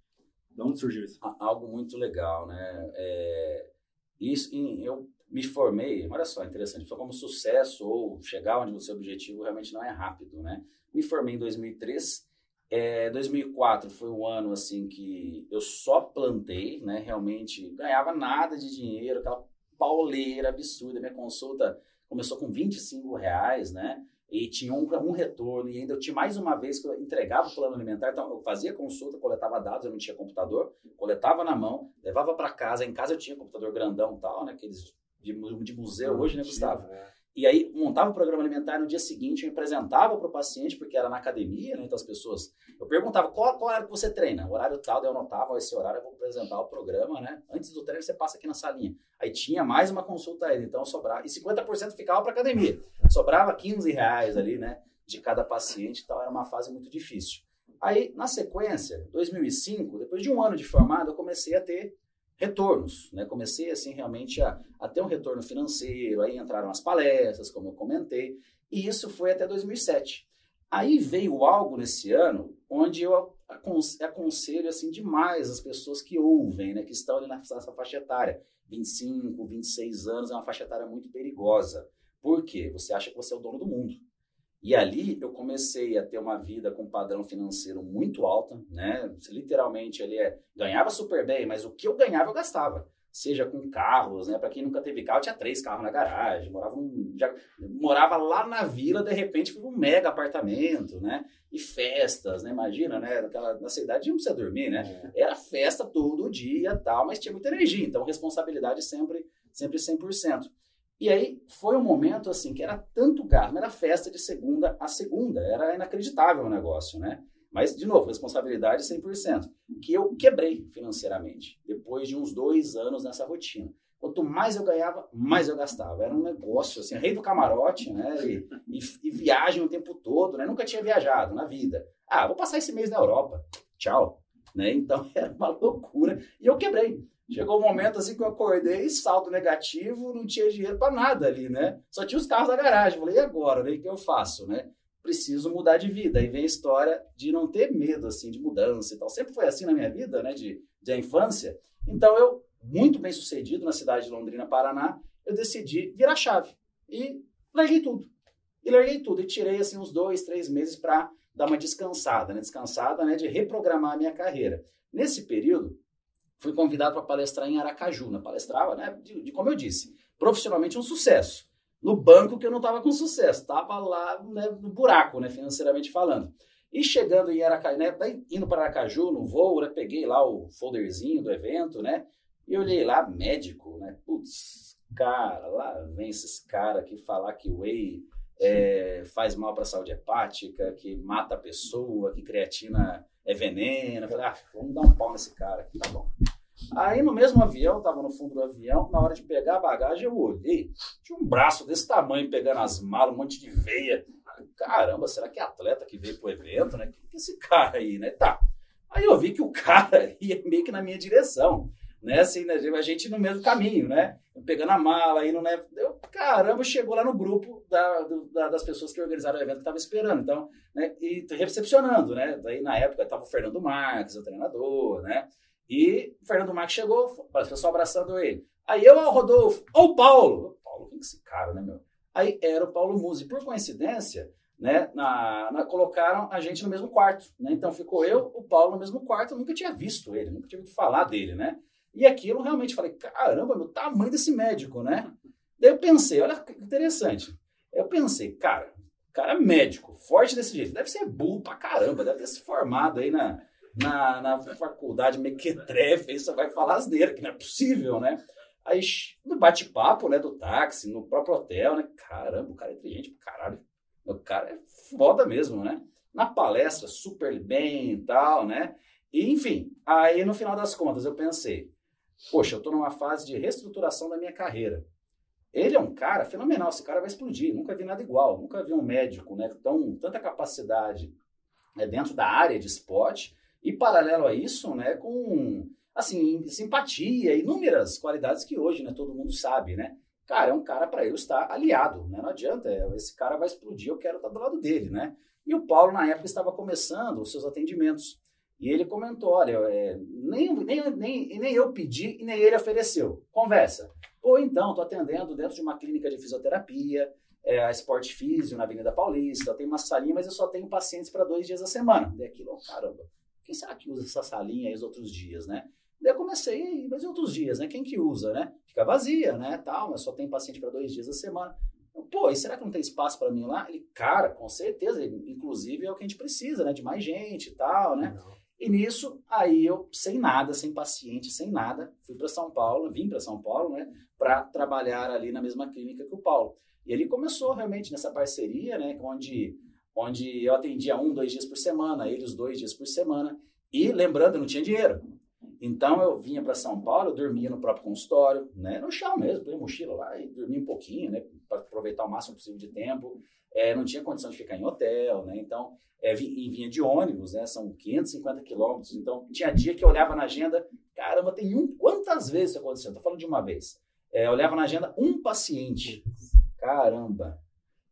de onde surgiu isso? Algo muito legal, né? É, isso, eu me formei, olha só, interessante, só como sucesso ou chegar onde o seu objetivo realmente não é rápido, né? Me formei em 2003 é, 2004 foi um ano assim que eu só plantei, né? Realmente ganhava nada de dinheiro, aquela pauleira absurda. Minha consulta começou com 25 reais, né? E tinha um, um retorno, e ainda eu tinha mais uma vez que eu entregava o plano alimentar. Então, eu fazia consulta, coletava dados, eu não tinha computador, coletava na mão, levava para casa. Em casa eu tinha computador grandão e tal, né? Aqueles de, de museu hoje, né, Gustavo? É. E aí montava o programa alimentar no dia seguinte, eu apresentava para o paciente, porque era na academia, né? Então as pessoas. Eu perguntava qual, qual horário que você treina? O horário tal, daí eu anotava, esse horário eu vou apresentar o programa, né? Antes do treino você passa aqui na salinha. Aí tinha mais uma consulta aí, então sobrava. E 50% ficava para academia. Sobrava 15 reais ali, né? De cada paciente, então era uma fase muito difícil. Aí, na sequência, 2005, depois de um ano de formado, eu comecei a ter retornos, né? Comecei assim realmente a, a ter um retorno financeiro, aí entraram as palestras, como eu comentei, e isso foi até 2007. Aí veio algo nesse ano onde eu aconselho assim demais as pessoas que ouvem, né, que estão ali nessa faixa etária, 25, 26 anos, é uma faixa etária muito perigosa. Por quê? Você acha que você é o dono do mundo. E ali eu comecei a ter uma vida com um padrão financeiro muito alto, né? Literalmente ele é, ganhava super bem, mas o que eu ganhava eu gastava. seja com carros, né? Para quem nunca teve carro, tinha três carros na garagem, morava um, já, morava lá na vila, de repente foi um mega apartamento, né? E festas, né? Imagina, né? Naquela, na cidade não precisa dormir, né? É. Era festa todo dia, tal, mas tinha muita energia, então responsabilidade sempre sempre 100%. E aí foi um momento assim que era tanto gasto, era festa de segunda a segunda, era inacreditável o negócio, né? Mas, de novo, responsabilidade 100%. Que eu quebrei financeiramente, depois de uns dois anos nessa rotina. Quanto mais eu ganhava, mais eu gastava. Era um negócio, assim, rei do camarote, né? E, e, e, viagem o tempo todo, né? Nunca tinha viajado na vida. Ah, vou passar esse mês na Europa. Tchau. Né? Então, era uma loucura. E eu quebrei. Chegou um momento assim que eu acordei, saldo negativo, não tinha dinheiro para nada ali, né? Só tinha os carros da garagem. Falei, e agora? Né? O que eu faço, né? preciso mudar de vida. Aí vem a história de não ter medo, assim, de mudança e tal. Sempre foi assim na minha vida, né, de, de infância. Então, eu, muito bem sucedido na cidade de Londrina, Paraná, eu decidi virar chave. E larguei tudo. E larguei tudo. E tirei, assim, uns dois, três meses para dar uma descansada, né? Descansada, né, de reprogramar a minha carreira. Nesse período, fui convidado para palestrar em Aracaju. Palestrava, né, de, de, como eu disse, profissionalmente um sucesso no banco que eu não estava com sucesso, estava lá né, no buraco, né, financeiramente falando. E chegando em Aracaju, né, indo para Aracaju no voo, né, peguei lá o folderzinho do evento, né, e olhei lá, médico, né, putz, cara, lá vem esses caras que falar que whey é, faz mal para a saúde hepática, que mata a pessoa, que creatina é veneno. Eu falei, ah, vamos dar um pau nesse cara aqui, tá bom. Aí no mesmo avião, tava no fundo do avião, na hora de pegar a bagagem, eu olhei, tinha um braço desse tamanho pegando as malas, um monte de veia. Caramba, será que é atleta que veio pro evento, né? Que é esse cara aí, né? Tá. Aí eu vi que o cara ia meio que na minha direção, né? Assim, né? a gente no mesmo caminho, né? Pegando a mala, indo, né? Eu, caramba, chegou lá no grupo da, da, das pessoas que organizaram o evento que tava esperando, então, né? E recepcionando, né? Daí na época tava o Fernando Marques, o treinador, né? E o Fernando Marques chegou, o pessoal abraçando ele. Aí eu, o Rodolfo, ô o Paulo. Paulo, quem é esse cara, né, meu? Aí era o Paulo Musi. Por coincidência, né, na, na, colocaram a gente no mesmo quarto. Né? Então ficou eu, o Paulo no mesmo quarto. Eu nunca tinha visto ele, nunca tinha ouvido falar dele, né? E aquilo realmente falei, caramba, meu tamanho desse médico, né? Daí eu pensei, olha que interessante. Eu pensei, cara, cara é médico, forte desse jeito, deve ser burro pra caramba, deve ter se formado aí na, na, na faculdade mequetrefe, isso vai falar asneira, que não é possível, né? Aí, no bate-papo, né, do táxi, no próprio hotel, né? Caramba, o cara é inteligente pra caralho. O cara é foda mesmo, né? Na palestra, super bem e tal, né? E, enfim, aí no final das contas eu pensei, poxa, eu tô numa fase de reestruturação da minha carreira. Ele é um cara fenomenal, esse cara vai explodir, nunca vi nada igual, nunca vi um médico, né, com tanta capacidade né, dentro da área de esporte e paralelo a isso, né, com assim, simpatia, inúmeras qualidades que hoje, né, todo mundo sabe, né? Cara, é um cara para eu estar aliado, né? Não adianta, é, esse cara vai explodir, eu quero estar do lado dele, né? E o Paulo, na época, estava começando os seus atendimentos. E ele comentou: olha, é, nem, nem, nem, nem eu pedi e nem ele ofereceu. Conversa. Ou então, estou atendendo dentro de uma clínica de fisioterapia, é, a Sport Físio na Avenida Paulista, tem uma salinha, mas eu só tenho pacientes para dois dias a semana. Daí aquilo, oh, caramba, quem será que usa essa salinha aí os outros dias, né? Daí eu comecei, mas e outros dias, né? Quem que usa, né? Fica vazia, né? Tal, mas só tem paciente para dois dias a semana. Pô, e será que não tem espaço para mim lá? Ele, cara, com certeza, inclusive é o que a gente precisa, né? De mais gente e tal, né? Não. E nisso, aí eu, sem nada, sem paciente, sem nada, fui para São Paulo, vim para São Paulo, né? Para trabalhar ali na mesma clínica que o Paulo. E ele começou realmente nessa parceria, né? Onde onde eu atendia um, dois dias por semana, ele os dois dias por semana. E lembrando, não tinha dinheiro. Então eu vinha para São Paulo, eu dormia no próprio consultório, né, no chão mesmo, põe mochila lá e dormia um pouquinho, né, para aproveitar o máximo possível de tempo. É, não tinha condição de ficar em hotel, né, então é, vinha de ônibus, né, são 550 quilômetros. Então tinha dia que eu olhava na agenda, caramba, tem um, quantas vezes isso aconteceu? Estou falando de uma vez. É, eu olhava na agenda um paciente, caramba,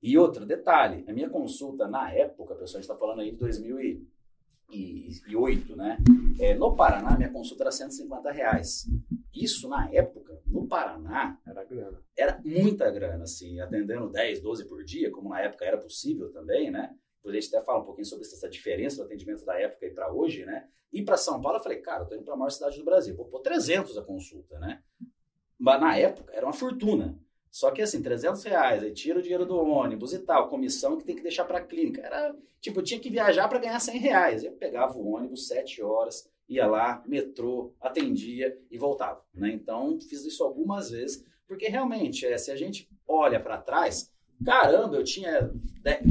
e outro detalhe, a minha consulta na época, pessoal, a gente está falando aí de 2008, né? É, no Paraná, minha consulta era 150 reais. Isso, na época, no Paraná, era grana. Era muita grana, assim, atendendo 10, 12 por dia, como na época era possível também, né? Depois a gente até fala um pouquinho sobre essa diferença do atendimento da época e para hoje, né? E para São Paulo, eu falei, cara, eu tô indo para a maior cidade do Brasil, vou pôr 300 a consulta, né? Mas na época era uma fortuna. Só que assim, 300 reais, aí tira o dinheiro do ônibus e tal, comissão que tem que deixar para a clínica. Era, tipo, eu tinha que viajar para ganhar 100 reais. Eu pegava o ônibus, 7 horas, ia lá, metrô, atendia e voltava. Né? Então, fiz isso algumas vezes, porque realmente, é, se a gente olha para trás, caramba, eu tinha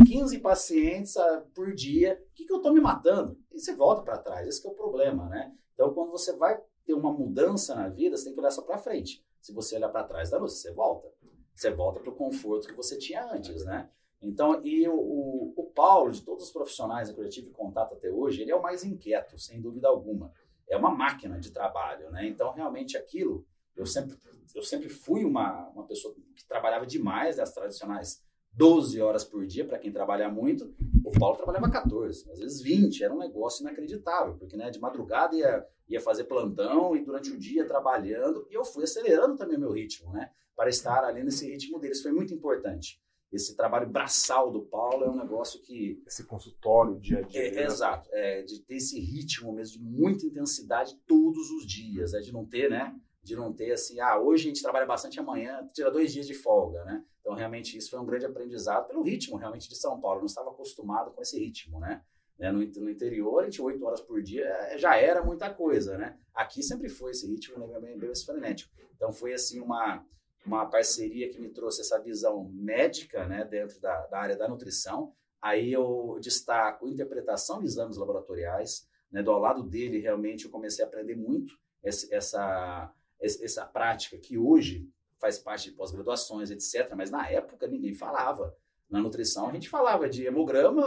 15 pacientes ah, por dia, o que, que eu estou me matando? E você volta para trás, esse é o problema, né? Então, quando você vai ter uma mudança na vida, você tem que olhar só para frente. Se você olhar para trás da luz, você volta. Você volta para o conforto que você tinha antes, né? Então, e o, o, o, Paulo, de todos os profissionais que eu tive contato até hoje, ele é o mais inquieto, sem dúvida alguma. É uma máquina de trabalho, né? Então, realmente, aquilo, eu sempre, eu sempre fui uma, uma pessoa que trabalhava demais das tradicionais 12 horas por dia, para quem trabalha muito. O Paulo trabalhava 14, às vezes 20, era um negócio inacreditável, porque né, de madrugada ia, ia fazer plantão e durante o dia trabalhando, e eu fui acelerando também o meu ritmo, né? Para estar ali nesse ritmo deles, foi muito importante esse trabalho braçal do Paulo é um negócio que. Esse consultório dia a dia. É, é, exato, é, de ter esse ritmo mesmo, de muita intensidade todos os dias, é de não ter, né? De não ter assim, ah, hoje a gente trabalha bastante, amanhã tira dois dias de folga, né? Então, realmente, isso foi um grande aprendizado pelo ritmo, realmente, de São Paulo. Eu não estava acostumado com esse ritmo, né? né no, no interior, a gente, oito horas por dia, é, já era muita coisa, né? Aqui sempre foi esse ritmo, né? Bem, bem frenético. Então, foi, assim, uma uma parceria que me trouxe essa visão médica né, dentro da, da área da nutrição. Aí eu destaco interpretação de exames laboratoriais. Né, do ao lado dele, realmente, eu comecei a aprender muito essa, essa prática que hoje faz parte de pós-graduações, etc. Mas na época ninguém falava. Na nutrição a gente falava de hemograma,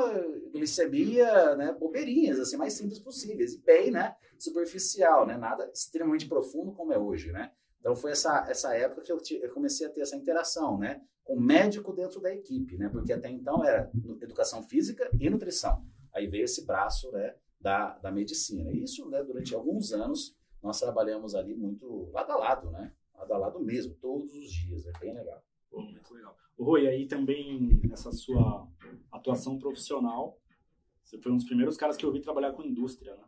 glicemia, né, bobeirinhas, assim, mais simples possíveis. E bem, né, superficial, né, nada extremamente profundo como é hoje, né. Então foi essa, essa época que eu, eu comecei a ter essa interação, né? Com médico dentro da equipe, né? Porque até então era educação física e nutrição. Aí veio esse braço, né? Da, da medicina. E isso, né? Durante alguns anos, nós trabalhamos ali muito lado a lado, né? Lado a lado mesmo, todos os dias. É bem legal. Muito legal. Rui, aí também nessa sua atuação profissional, você foi um dos primeiros caras que eu vi trabalhar com indústria, né?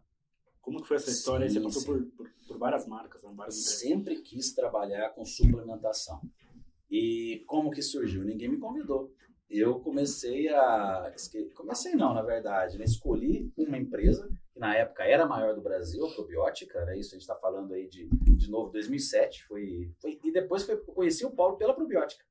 Como que foi essa história? Sim, Você passou por, por, por, várias marcas, né? várias Sempre quis trabalhar com suplementação. E como que surgiu? Ninguém me convidou. Eu comecei a... Comecei não, na verdade. Né? Escolhi uma empresa, na época era a maior do Brasil, a Probiótica, era isso, a gente está falando aí de, de novo, 2007. Foi, foi, e depois foi, conheci o Paulo pela Probiótica.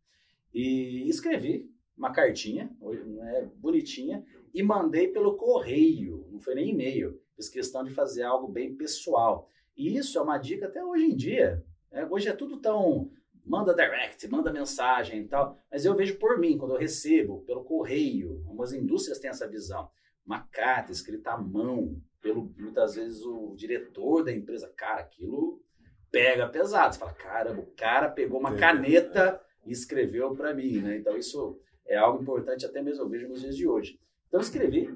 E escrevi uma cartinha, né, bonitinha, e mandei pelo correio, não foi nem e-mail fiz questão de fazer algo bem pessoal. E isso é uma dica até hoje em dia. Né? Hoje é tudo tão. Manda direct, manda mensagem e tal. Mas eu vejo por mim, quando eu recebo pelo correio, algumas indústrias têm essa visão. Uma carta escrita à mão, pelo muitas vezes o diretor da empresa. Cara, aquilo pega pesado. Você fala, caramba, o cara pegou uma caneta e escreveu para mim, né? Então isso é algo importante até mesmo eu vejo nos dias de hoje. Então eu escrevi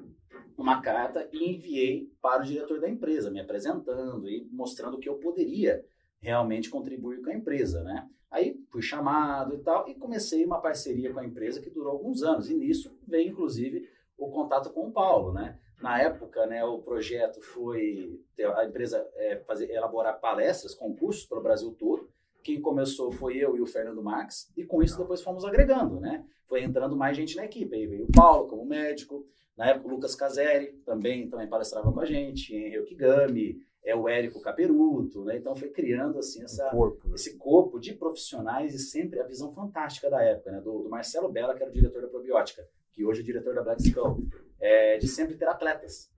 uma carta e enviei para o diretor da empresa, me apresentando e mostrando que eu poderia realmente contribuir com a empresa, né? Aí fui chamado e tal e comecei uma parceria com a empresa que durou alguns anos e nisso veio inclusive o contato com o Paulo, né? Na época, né, o projeto foi a empresa é, fazer elaborar palestras, concursos para o Brasil todo. Quem começou foi eu e o Fernando Marques e com isso depois fomos agregando, né? Foi entrando mais gente na equipe. Aí veio o Paulo como médico, na época, o Lucas Caseri também, também palestrava com a gente, Henry Okigami, é o Érico Caperuto, né? Então foi criando assim essa, corpo, né? esse corpo de profissionais e sempre a visão fantástica da época, né? Do, do, Marcelo Bella, que era o diretor da Probiótica, que hoje é diretor da Black Skull, é, de sempre ter atletas.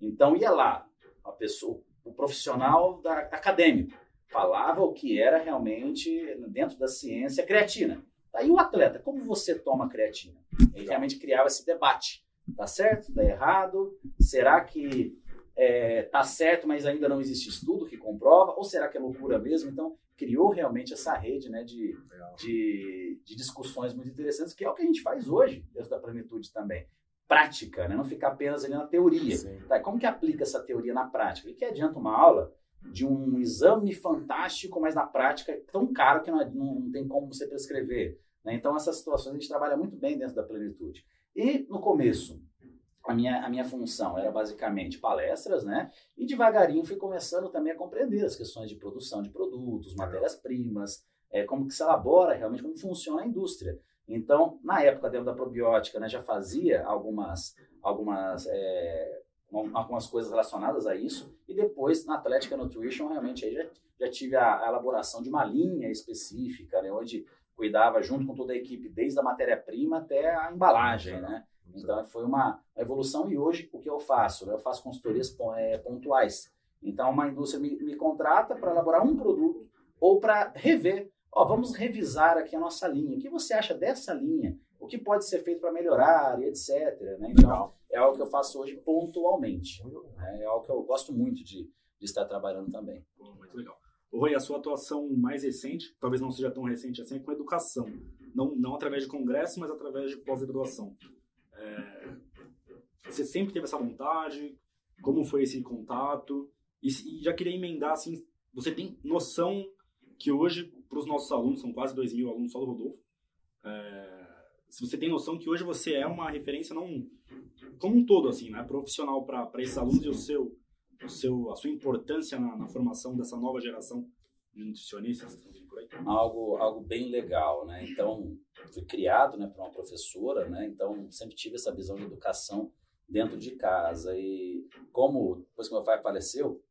Então ia lá, a pessoa, o profissional da, acadêmico, falava o que era realmente dentro da ciência creatina. Aí o atleta, como você toma creatina? Ele realmente criava esse debate. Tá certo? Tá errado? Será que é, tá certo, mas ainda não existe estudo que comprova? Ou será que é loucura mesmo? Então, criou realmente essa rede né, de, de, de, discussões muito interessantes, que é o que a gente faz hoje, dentro da plenitude também. Prática, né? não ficar apenas ali na teoria. Tá, como que aplica essa teoria na prática? E que adianta uma aula de um exame fantástico, mas na prática é tão caro que não, não tem como você prescrever. Né? Então, essas situações a gente trabalha muito bem dentro da plenitude. E no começo, a minha, a minha função era basicamente palestras, né? E devagarinho fui começando também a compreender as questões de produção de produtos, matérias-primas, é, como que se elabora realmente, como funciona a indústria. Então, na época, dentro da probiótica, né, já fazia algumas, algumas, é, algumas coisas relacionadas a isso. E depois, na Atlética Nutrition, realmente, aí já, já tive a, a elaboração de uma linha específica, né, onde cuidava junto com toda a equipe, desde a matéria-prima até a embalagem, né? Então, foi uma evolução. E hoje, o que eu faço? Eu faço consultorias é, pontuais. Então, uma indústria me, me contrata para elaborar um produto ou para rever Ó, vamos revisar aqui a nossa linha. O que você acha dessa linha? O que pode ser feito para melhorar e etc. Né? Então, Legal. é algo que eu faço hoje pontualmente. Né? É algo que eu gosto muito de, de estar trabalhando também. Muito legal. Rui, a sua atuação mais recente, talvez não seja tão recente assim, é com educação. Não, não através de congresso, mas através de pós-graduação. É... Você sempre teve essa vontade? Como foi esse contato? E, e já queria emendar, assim, você tem noção que hoje, para os nossos alunos, são quase 2 mil alunos só do Rodolfo, é, se você tem noção que hoje você é uma referência não como um todo assim né profissional para esses alunos e o seu o seu a sua importância na, na formação dessa nova geração de algo algo bem legal né então fui criado né por uma professora né então sempre tive essa visão de educação dentro de casa e como depois que meu pai faleceu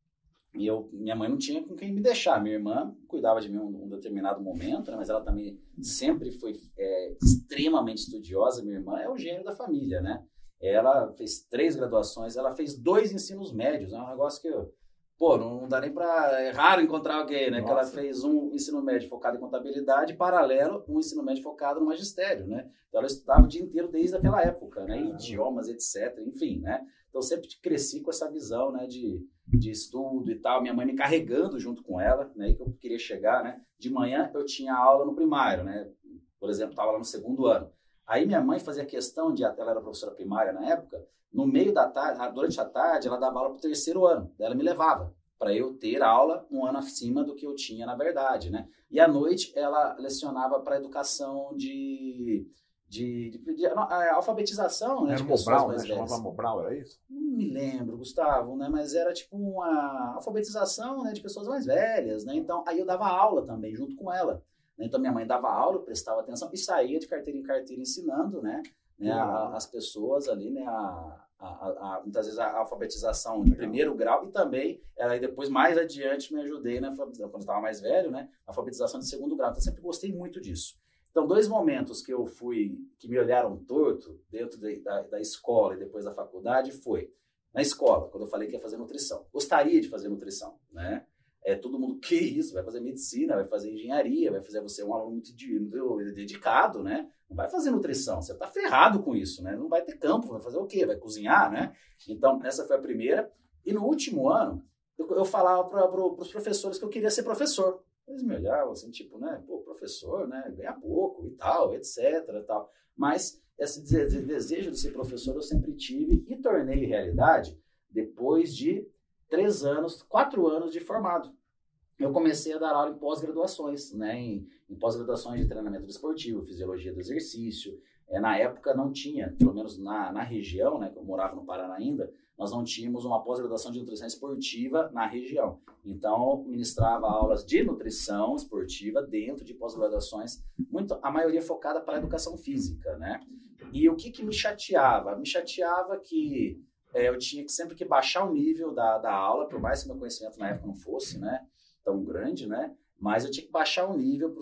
e eu, minha mãe não tinha com quem me deixar. Minha irmã cuidava de mim um, um determinado momento, né? mas ela também sempre foi é, extremamente estudiosa. Minha irmã é o gênio da família, né? Ela fez três graduações, ela fez dois ensinos médios. É um negócio que, eu, pô, não, dá nem para... É raro encontrar alguém, né? Nossa. Que ela fez um ensino médio focado em contabilidade, paralelo, um ensino médio focado no magistério, né? Então ela estudava o dia inteiro desde aquela época, né? Idiomas, etc. Enfim, né? Então sempre cresci com essa visão, né? De de estudo e tal, minha mãe me carregando junto com ela, né, que eu queria chegar, né? De manhã eu tinha aula no primário, né? Por exemplo, estava lá no segundo ano. Aí minha mãe fazia questão de, ela era professora primária na época, no meio da tarde, durante a tarde, ela dava aula para o terceiro ano, ela me levava para eu ter aula um ano acima do que eu tinha na verdade, né? E à noite ela lecionava para educação de de, de, de a alfabetização, né? Era de Mobral, né? Chamava Mobral, era isso? Não me lembro, Gustavo, né? Mas era tipo uma alfabetização né? de pessoas mais velhas, né? Então, aí eu dava aula também, junto com ela. Né? Então, minha mãe dava aula, prestava atenção e saía de carteira em carteira ensinando, né? né? A, as pessoas ali, né? A, a, muitas vezes a alfabetização de primeiro grau e também, aí depois mais adiante me ajudei, né? Quando eu estava mais velho, né? A alfabetização de segundo grau. Então, sempre gostei muito disso. Então, dois momentos que eu fui, que me olharam torto dentro de, da, da escola e depois da faculdade foi na escola, quando eu falei que ia fazer nutrição. Gostaria de fazer nutrição, né? É, todo mundo, que isso? Vai fazer medicina, vai fazer engenharia, vai fazer você um aluno muito, muito dedicado, né? Não vai fazer nutrição, você tá ferrado com isso, né? Não vai ter campo, vai fazer o quê? Vai cozinhar, né? Então, essa foi a primeira. E no último ano, eu, eu falava para pro, os professores que eu queria ser professor. Eles me olhavam assim, tipo, né, pô, professor, né, ganha pouco e tal, etc, tal. Mas esse desejo de ser professor eu sempre tive e tornei realidade depois de três anos, quatro anos de formado. Eu comecei a dar aula em pós-graduações, né, em, em pós-graduações de treinamento desportivo, fisiologia do exercício. É, na época não tinha, pelo menos na, na região, né, que eu morava no Paraná ainda, nós não tínhamos uma pós-graduação de nutrição esportiva na região. Então, ministrava aulas de nutrição esportiva dentro de pós-graduações, muito a maioria focada para a educação física, né? E o que, que me chateava? Me chateava que é, eu tinha que sempre que baixar o nível da, da aula, por mais que meu conhecimento na época não fosse, né, tão grande, né? Mas eu tinha que baixar o nível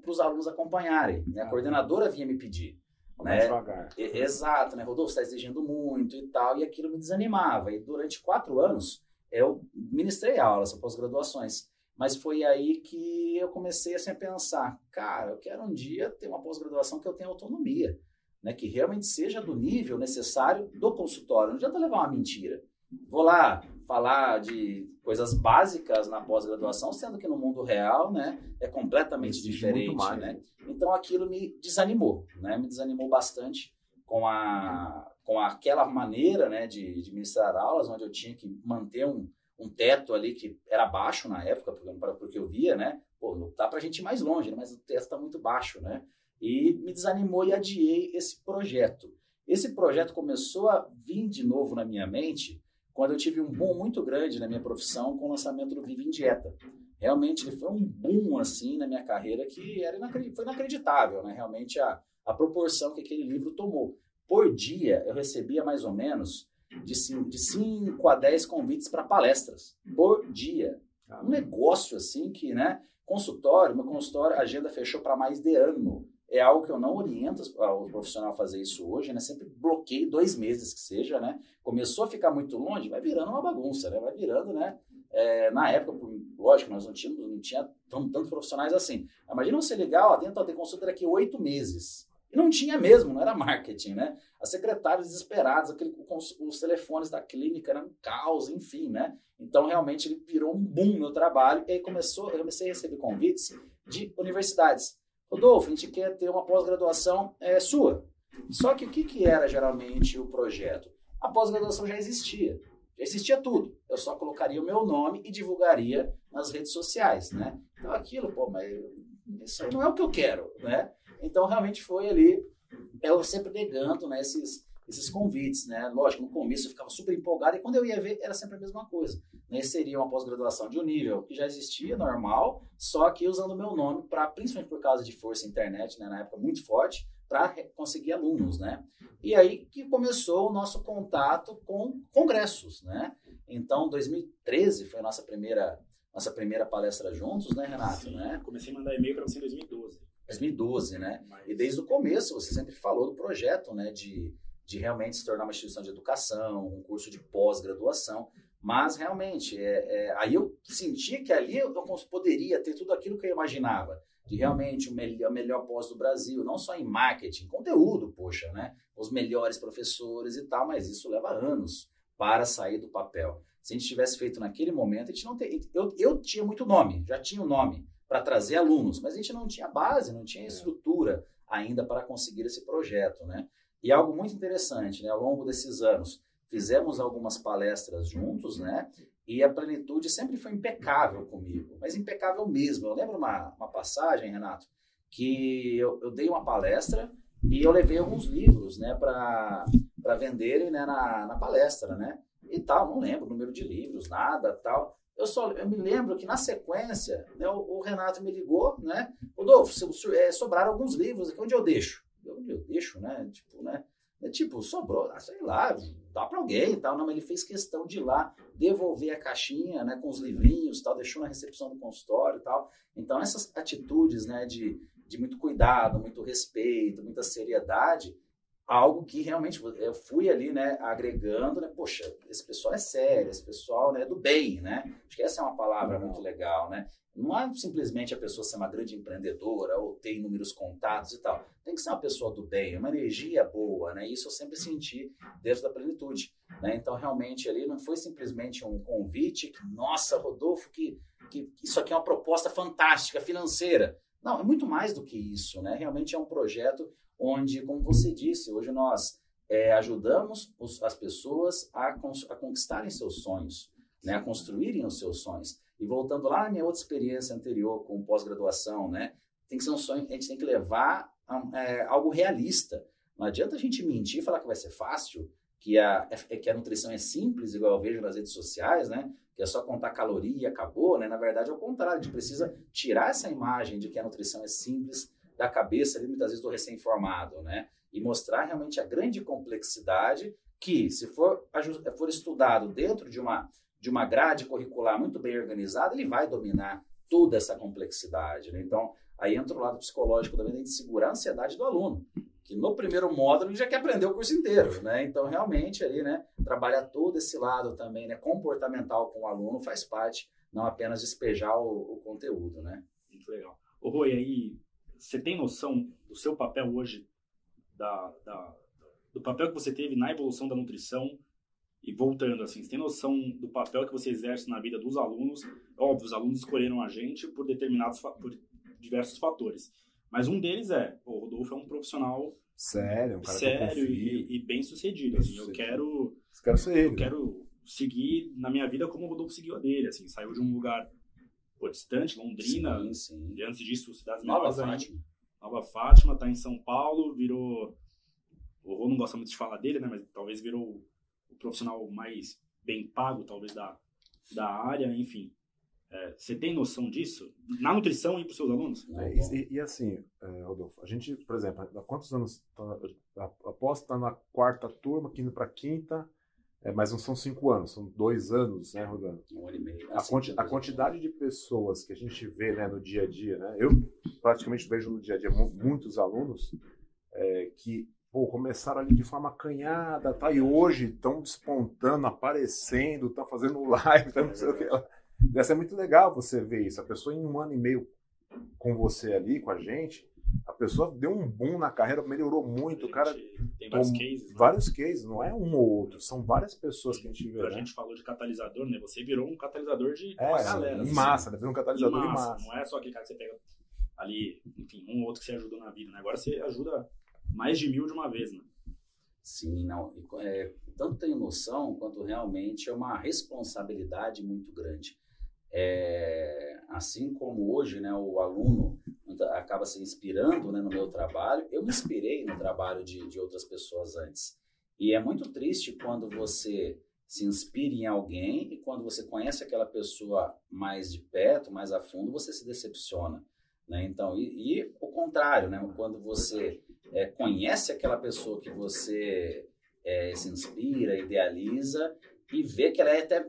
para os alunos acompanharem. Né? A coordenadora vinha me pedir. Né? devagar. exato, né? Rodolfo, está exigindo muito e tal, e aquilo me desanimava. E durante quatro anos eu ministrei aulas, pós-graduações. Mas foi aí que eu comecei assim, a pensar, cara, eu quero um dia ter uma pós-graduação que eu tenha autonomia, né? que realmente seja do nível necessário do consultório. Não adianta levar uma mentira. Vou lá falar de coisas básicas na pós-graduação, sendo que no mundo real, né, é completamente Existe diferente, mais, né? Então aquilo me desanimou, né? Me desanimou bastante com a com aquela maneira, né, de, de ministrar aulas, onde eu tinha que manter um, um teto ali que era baixo na época, porque eu via, né? Pô, dá pra gente ir mais longe, né? mas o teto está muito baixo, né? E me desanimou e adiei esse projeto. Esse projeto começou a vir de novo na minha mente quando eu tive um boom muito grande na minha profissão com o lançamento do Vive em Dieta. realmente ele foi um boom assim na minha carreira que era inacreditável, foi inacreditável, né? Realmente a, a proporção que aquele livro tomou. Por dia eu recebia mais ou menos de 5, de 5 a 10 convites para palestras por dia. Um negócio assim que, né? Consultório, meu consultório, a agenda fechou para mais de ano. É algo que eu não oriento o profissional a fazer isso hoje, né? Sempre bloqueio dois meses que seja, né? Começou a ficar muito longe, vai virando uma bagunça, né? Vai virando, né? É, na época, lógico, nós não tínhamos, não tinha tantos profissionais assim. Imagina você ligar, ó, tenta ter consulta daqui oito meses. E não tinha mesmo, não era marketing, né? As secretárias desesperadas, aquele, os, os telefones da clínica eram um caos, enfim, né? Então, realmente, ele virou um boom no trabalho e aí começou, eu comecei a receber convites de universidades. Rodolfo, a gente quer ter uma pós-graduação é, sua. Só que o que, que era geralmente o projeto? A pós-graduação já existia. Já existia tudo. Eu só colocaria o meu nome e divulgaria nas redes sociais, né? Então aquilo, pô, mas isso não é o que eu quero, né? Então realmente foi ali, eu sempre negando né, esses, esses convites, né? Lógico, no começo eu ficava super empolgado e quando eu ia ver era sempre a mesma coisa. Né? Seria uma pós-graduação de um nível que já existia, normal, só que usando o meu nome para, principalmente por causa de força internet, né, na época muito forte, para conseguir alunos, né? E aí que começou o nosso contato com congressos, né? Então, 2013 foi a nossa primeira nossa primeira palestra juntos, né, Renato? Sim, né? Comecei a mandar e-mail para você em 2012. 2012, né? Mas... E desde o começo você sempre falou do projeto, né, de, de realmente se tornar uma instituição de educação, um curso de pós-graduação. Mas realmente, é, é, aí eu senti que ali eu poderia ter tudo aquilo que eu imaginava de realmente o melhor, melhor pós do Brasil, não só em marketing, conteúdo, poxa, né? Os melhores professores e tal, mas isso leva anos para sair do papel. Se a gente tivesse feito naquele momento, a gente não teria. Eu, eu tinha muito nome, já tinha o um nome para trazer alunos, mas a gente não tinha base, não tinha é. estrutura ainda para conseguir esse projeto, né? E algo muito interessante, né? Ao longo desses anos, fizemos algumas palestras juntos, né? E a plenitude sempre foi impecável comigo, mas impecável mesmo. Eu lembro uma, uma passagem, Renato, que eu, eu dei uma palestra e eu levei alguns livros, né, para venderem né, na, na palestra, né? E tal, não lembro o número de livros, nada, tal. Eu só eu me lembro que na sequência, né, o, o Renato me ligou, né? Rodolfo, é, sobraram alguns livros aqui, onde eu deixo? Onde eu deixo, né? Tipo, né? É, tipo, sobrou, ah, sei lá, dá para alguém e tal. Não, mas ele fez questão de ir lá devolver a caixinha, né, com os livrinhos tal, deixou na recepção do consultório e tal. Então, essas atitudes, né, de, de muito cuidado, muito respeito, muita seriedade, algo que realmente eu fui ali, né, agregando, né, poxa, esse pessoal é sério, esse pessoal, né, é do bem, né? Acho que essa é uma palavra muito legal, né? Não é simplesmente a pessoa ser uma grande empreendedora ou ter inúmeros contatos e tal. Tem que ser uma pessoa do bem, uma energia boa, né? Isso eu sempre senti dentro da plenitude, né? Então, realmente, ali não foi simplesmente um convite que, nossa, Rodolfo, que, que isso aqui é uma proposta fantástica, financeira. Não, é muito mais do que isso, né? Realmente é um projeto onde, como você disse, hoje nós é, ajudamos os, as pessoas a, a conquistarem seus sonhos, né? A construírem os seus sonhos. E voltando lá na minha outra experiência anterior com pós-graduação, né? Tem que ser um sonho, a gente tem que levar é, algo realista. Não adianta a gente mentir e falar que vai ser fácil, que a, é, que a nutrição é simples, igual eu vejo nas redes sociais, né? Que é só contar caloria e acabou, né? Na verdade é o contrário, a gente precisa tirar essa imagem de que a nutrição é simples da cabeça ali, muitas vezes do recém-formado, né? E mostrar realmente a grande complexidade que, se for, for estudado dentro de uma de uma grade curricular muito bem organizada, ele vai dominar toda essa complexidade. Né? Então, aí entra o lado psicológico também de segurar a ansiedade do aluno, que no primeiro módulo ele já quer aprender o curso inteiro. Né? Então, realmente, ali, né, trabalhar todo esse lado também né, comportamental com o aluno faz parte, não apenas despejar o, o conteúdo. Né? Muito legal. Ô, Rui, aí, você tem noção do seu papel hoje, da, da, do papel que você teve na evolução da nutrição e voltando, assim, você tem noção do papel que você exerce na vida dos alunos? Óbvio, os alunos escolheram a gente por determinados, por diversos fatores. Mas um deles é, o Rodolfo é um profissional sério, um cara sério e, e, bem sucedido. Assim, eu quero, quero ser ele. Eu quero seguir na minha vida como o Rodolfo seguiu a dele. Assim, saiu de um lugar pô, distante, Londrina. Sim, sim. E antes disso, cidades Nova Fátima. Nova Fátima, está em São Paulo, virou. O Rô não gosta muito de falar dele, né? Mas talvez virou o profissional mais bem pago, talvez, da, da área, enfim. É, você tem noção disso? Na nutrição e para os seus alunos? É, e, e, assim, é, Rodolfo, a gente, por exemplo, há quantos anos? Tá, após estar na quarta turma, indo para a quinta, é, mas não são cinco anos, são dois anos, né, Rodando? Um ano e meio. A, quanti a quantidade de pessoas que a gente vê né, no dia a dia, né? Eu praticamente vejo no dia a dia muitos alunos é, que pô, começaram ali de forma acanhada, tá? E hoje estão despontando, aparecendo, estão fazendo live, tá, não sei o que. Deve ser muito legal você ver isso. A pessoa em um ano e meio com você ali, com a gente, a pessoa deu um boom na carreira, melhorou muito. O cara tem vários cases. Né? Vários cases, não é um ou outro, são várias pessoas que a gente vê. A né? gente falou de catalisador, né? Você virou um catalisador de é, uma galera. Em assim. massa, né? Virou um catalisador em massa, em massa. Não é só aquele cara que você pega ali, enfim, um ou outro que você ajudou na vida, né? Agora você ajuda mais de mil de uma vez, né? Sim, não. É, tanto tenho noção quanto realmente é uma responsabilidade muito grande. É, assim como hoje, né, o aluno acaba se inspirando né, no meu trabalho, eu me inspirei no trabalho de, de outras pessoas antes. E é muito triste quando você se inspira em alguém e quando você conhece aquela pessoa mais de perto, mais a fundo, você se decepciona. Né? Então, e, e o contrário, né? quando você é, conhece aquela pessoa que você é, se inspira, idealiza e vê que ela é até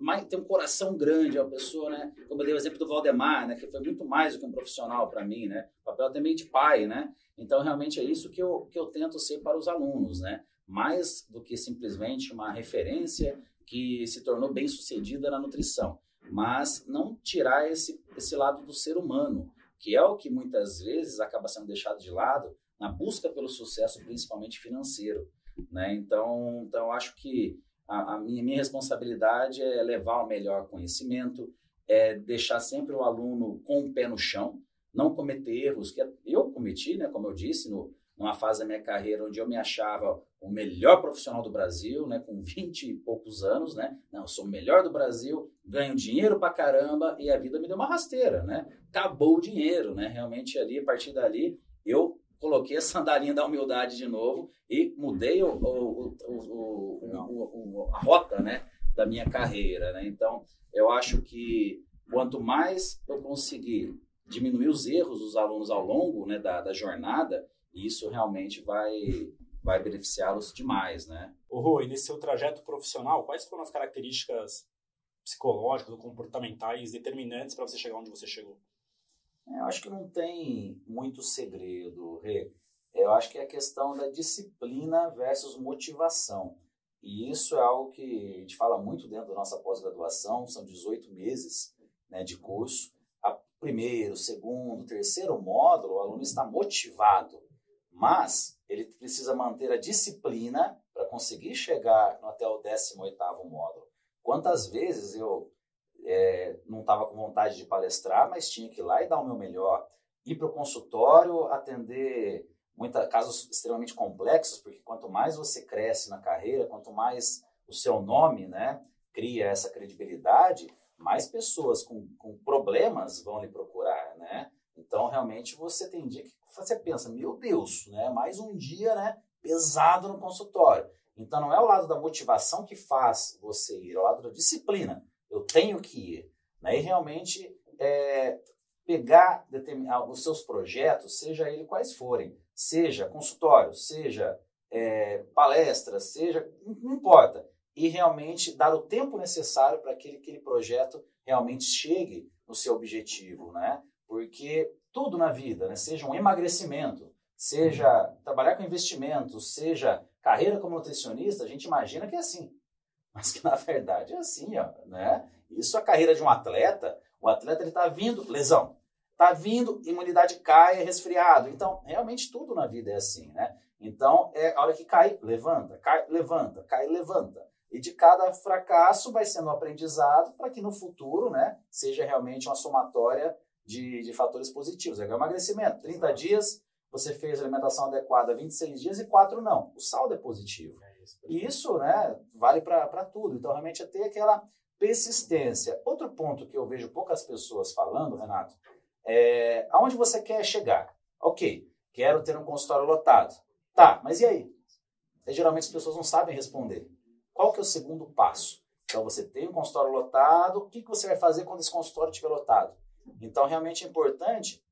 mais, tem um coração grande, é uma pessoa, né? Como eu dei o exemplo do Valdemar, né? Que foi muito mais do que um profissional para mim, né? O papel também de pai, né? Então, realmente é isso que eu, que eu tento ser para os alunos, né? Mais do que simplesmente uma referência que se tornou bem sucedida na nutrição, mas não tirar esse, esse lado do ser humano, que é o que muitas vezes acaba sendo deixado de lado na busca pelo sucesso, principalmente financeiro. Né? Então, então, acho que a, a minha, minha responsabilidade é levar o melhor conhecimento, é deixar sempre o aluno com o pé no chão, não cometer erros que eu cometi, né, como eu disse, no, numa fase da minha carreira onde eu me achava o melhor profissional do Brasil, né, com 20 e poucos anos, né? Não, eu sou o melhor do Brasil, ganho dinheiro pra caramba e a vida me deu uma rasteira, né? Acabou o dinheiro, né? Realmente ali, a partir dali, eu coloquei a sandalinha da humildade de novo e mudei o, o, o, a rota né, da minha carreira. Né? Então, eu acho que quanto mais eu conseguir diminuir os erros dos alunos ao longo né, da, da jornada, isso realmente vai, vai beneficiá-los demais. Né? Ô, Rô, e nesse seu trajeto profissional, quais foram as características psicológicas ou comportamentais determinantes para você chegar onde você chegou? É, eu acho que não tem muito segredo, Rê. Eu acho que é a questão da disciplina versus motivação. E isso é algo que a gente fala muito dentro da nossa pós-graduação, são 18 meses né, de curso. A primeiro, segundo, terceiro módulo, o aluno está motivado, mas ele precisa manter a disciplina para conseguir chegar até o 18º módulo. Quantas vezes eu é, não estava com vontade de palestrar, mas tinha que ir lá e dar o meu melhor. Ir para o consultório, atender muita, casos extremamente complexos, porque quanto mais você cresce na carreira, quanto mais o seu nome né, cria essa credibilidade, mais pessoas com, com problemas vão lhe procurar, né? Então, realmente, você tem dia que você pensa, meu Deus, né? Mais um dia, né? Pesado no consultório. Então, não é o lado da motivação que faz você ir, é o lado da disciplina eu tenho que ir. Né? E realmente é, pegar os seus projetos, seja ele quais forem, seja consultório, seja é, palestra, seja, não importa, e realmente dar o tempo necessário para que aquele projeto realmente chegue no seu objetivo, né? Porque tudo na vida, né? seja um emagrecimento, seja trabalhar com investimentos, seja carreira como nutricionista, a gente imagina que é assim mas que na verdade é assim, ó, né? Isso é a carreira de um atleta, o atleta ele está vindo, lesão, está vindo, imunidade cai, é resfriado. Então, realmente tudo na vida é assim, né? Então, é a hora que cai, levanta, cai, levanta, cai, levanta. E de cada fracasso vai sendo um aprendizado para que no futuro, né, seja realmente uma somatória de, de fatores positivos. É emagrecimento, 30 dias, você fez alimentação adequada 26 dias e 4 não. O saldo é positivo. E isso né, vale para tudo. Então, realmente é ter aquela persistência. Outro ponto que eu vejo poucas pessoas falando, Renato, é aonde você quer chegar? Ok, quero ter um consultório lotado. Tá, mas e aí? E, geralmente as pessoas não sabem responder. Qual que é o segundo passo? Então você tem um consultório lotado, o que, que você vai fazer quando esse consultório estiver lotado? Então realmente é importante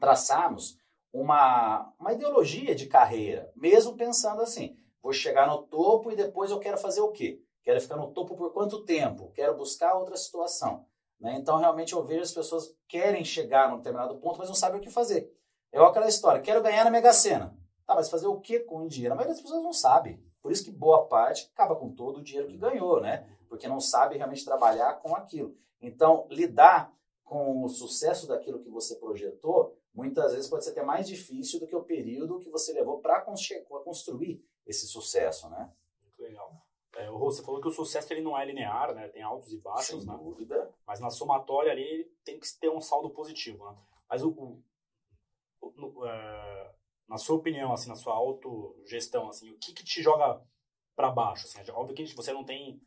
traçarmos uma, uma ideologia de carreira, mesmo pensando assim, vou chegar no topo e depois eu quero fazer o quê? Quero ficar no topo por quanto tempo? Quero buscar outra situação. Né? Então, realmente, eu vejo as pessoas querem chegar num determinado ponto, mas não sabem o que fazer. É aquela história, quero ganhar na Mega Sena. Tá, mas fazer o que com o dinheiro? A maioria das pessoas não sabe. Por isso que boa parte acaba com todo o dinheiro que ganhou, né? Porque não sabe realmente trabalhar com aquilo. Então, lidar com o sucesso daquilo que você projetou, muitas vezes pode ser até mais difícil do que o período que você levou para construir esse sucesso, né? Muito legal. É, você falou que o sucesso ele não é linear, né? Tem altos e baixos, Sem né? dúvida. Mas na somatória ali tem que ter um saldo positivo, né? Mas o, o, o é, na sua opinião, assim, na sua autogestão, assim, o que que te joga para baixo? Assim, óbvio que você não tem,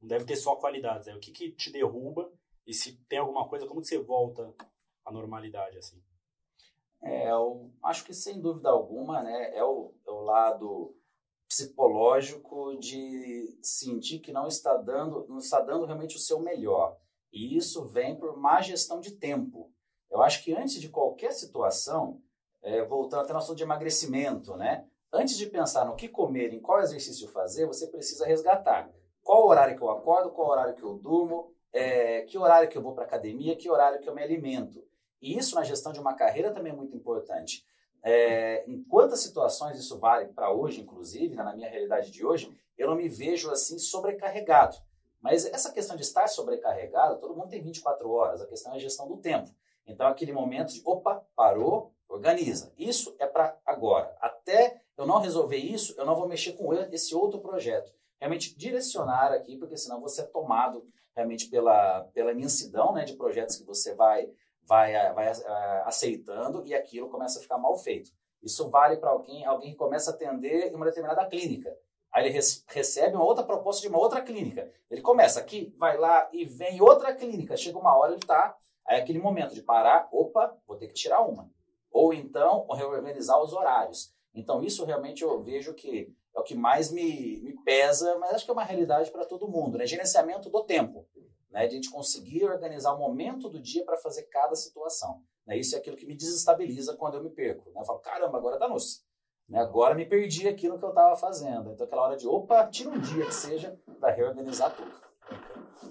não deve ter só qualidades, né? O que que te derruba e se tem alguma coisa, como que você volta à normalidade, assim? É, eu acho que sem dúvida alguma, né, é o, é o lado psicológico de sentir que não está dando, não está dando realmente o seu melhor. E isso vem por má gestão de tempo. Eu acho que antes de qualquer situação, é, voltando até no assunto de emagrecimento, né? Antes de pensar no que comer, em qual exercício fazer, você precisa resgatar qual horário que eu acordo, qual horário que eu durmo, é, que horário que eu vou para academia, que horário que eu me alimento. E isso na gestão de uma carreira também é muito importante. É, em quantas situações isso vale para hoje, inclusive, né, na minha realidade de hoje, eu não me vejo assim sobrecarregado. Mas essa questão de estar sobrecarregado, todo mundo tem 24 horas, a questão é a gestão do tempo. Então, aquele momento de, opa, parou, organiza. Isso é para agora. Até eu não resolver isso, eu não vou mexer com esse outro projeto. Realmente direcionar aqui, porque senão você é tomado realmente pela, pela imensidão né, de projetos que você vai vai, eh, vai uh, aceitando e aquilo começa a ficar mal feito. Isso vale para alguém, alguém que começa a atender em uma determinada clínica. Aí ele recebe uma outra proposta de uma outra clínica. Ele começa aqui, vai lá e vem outra clínica. Chega uma hora ele está, aí é aquele momento de parar, opa, vou ter que tirar uma. Ou então reorganizar os horários. Então isso realmente eu vejo que é o que mais me, me pesa, mas acho que é uma realidade para todo mundo, né? Gerenciamento do tempo né, de a gente conseguir organizar o momento do dia para fazer cada situação. Né? Isso é aquilo que me desestabiliza quando eu me perco. Né? Eu falo, caramba, agora tá nos. Né? Agora me perdi aquilo que eu estava fazendo. Então, aquela hora de, opa, tira um dia que seja para reorganizar tudo.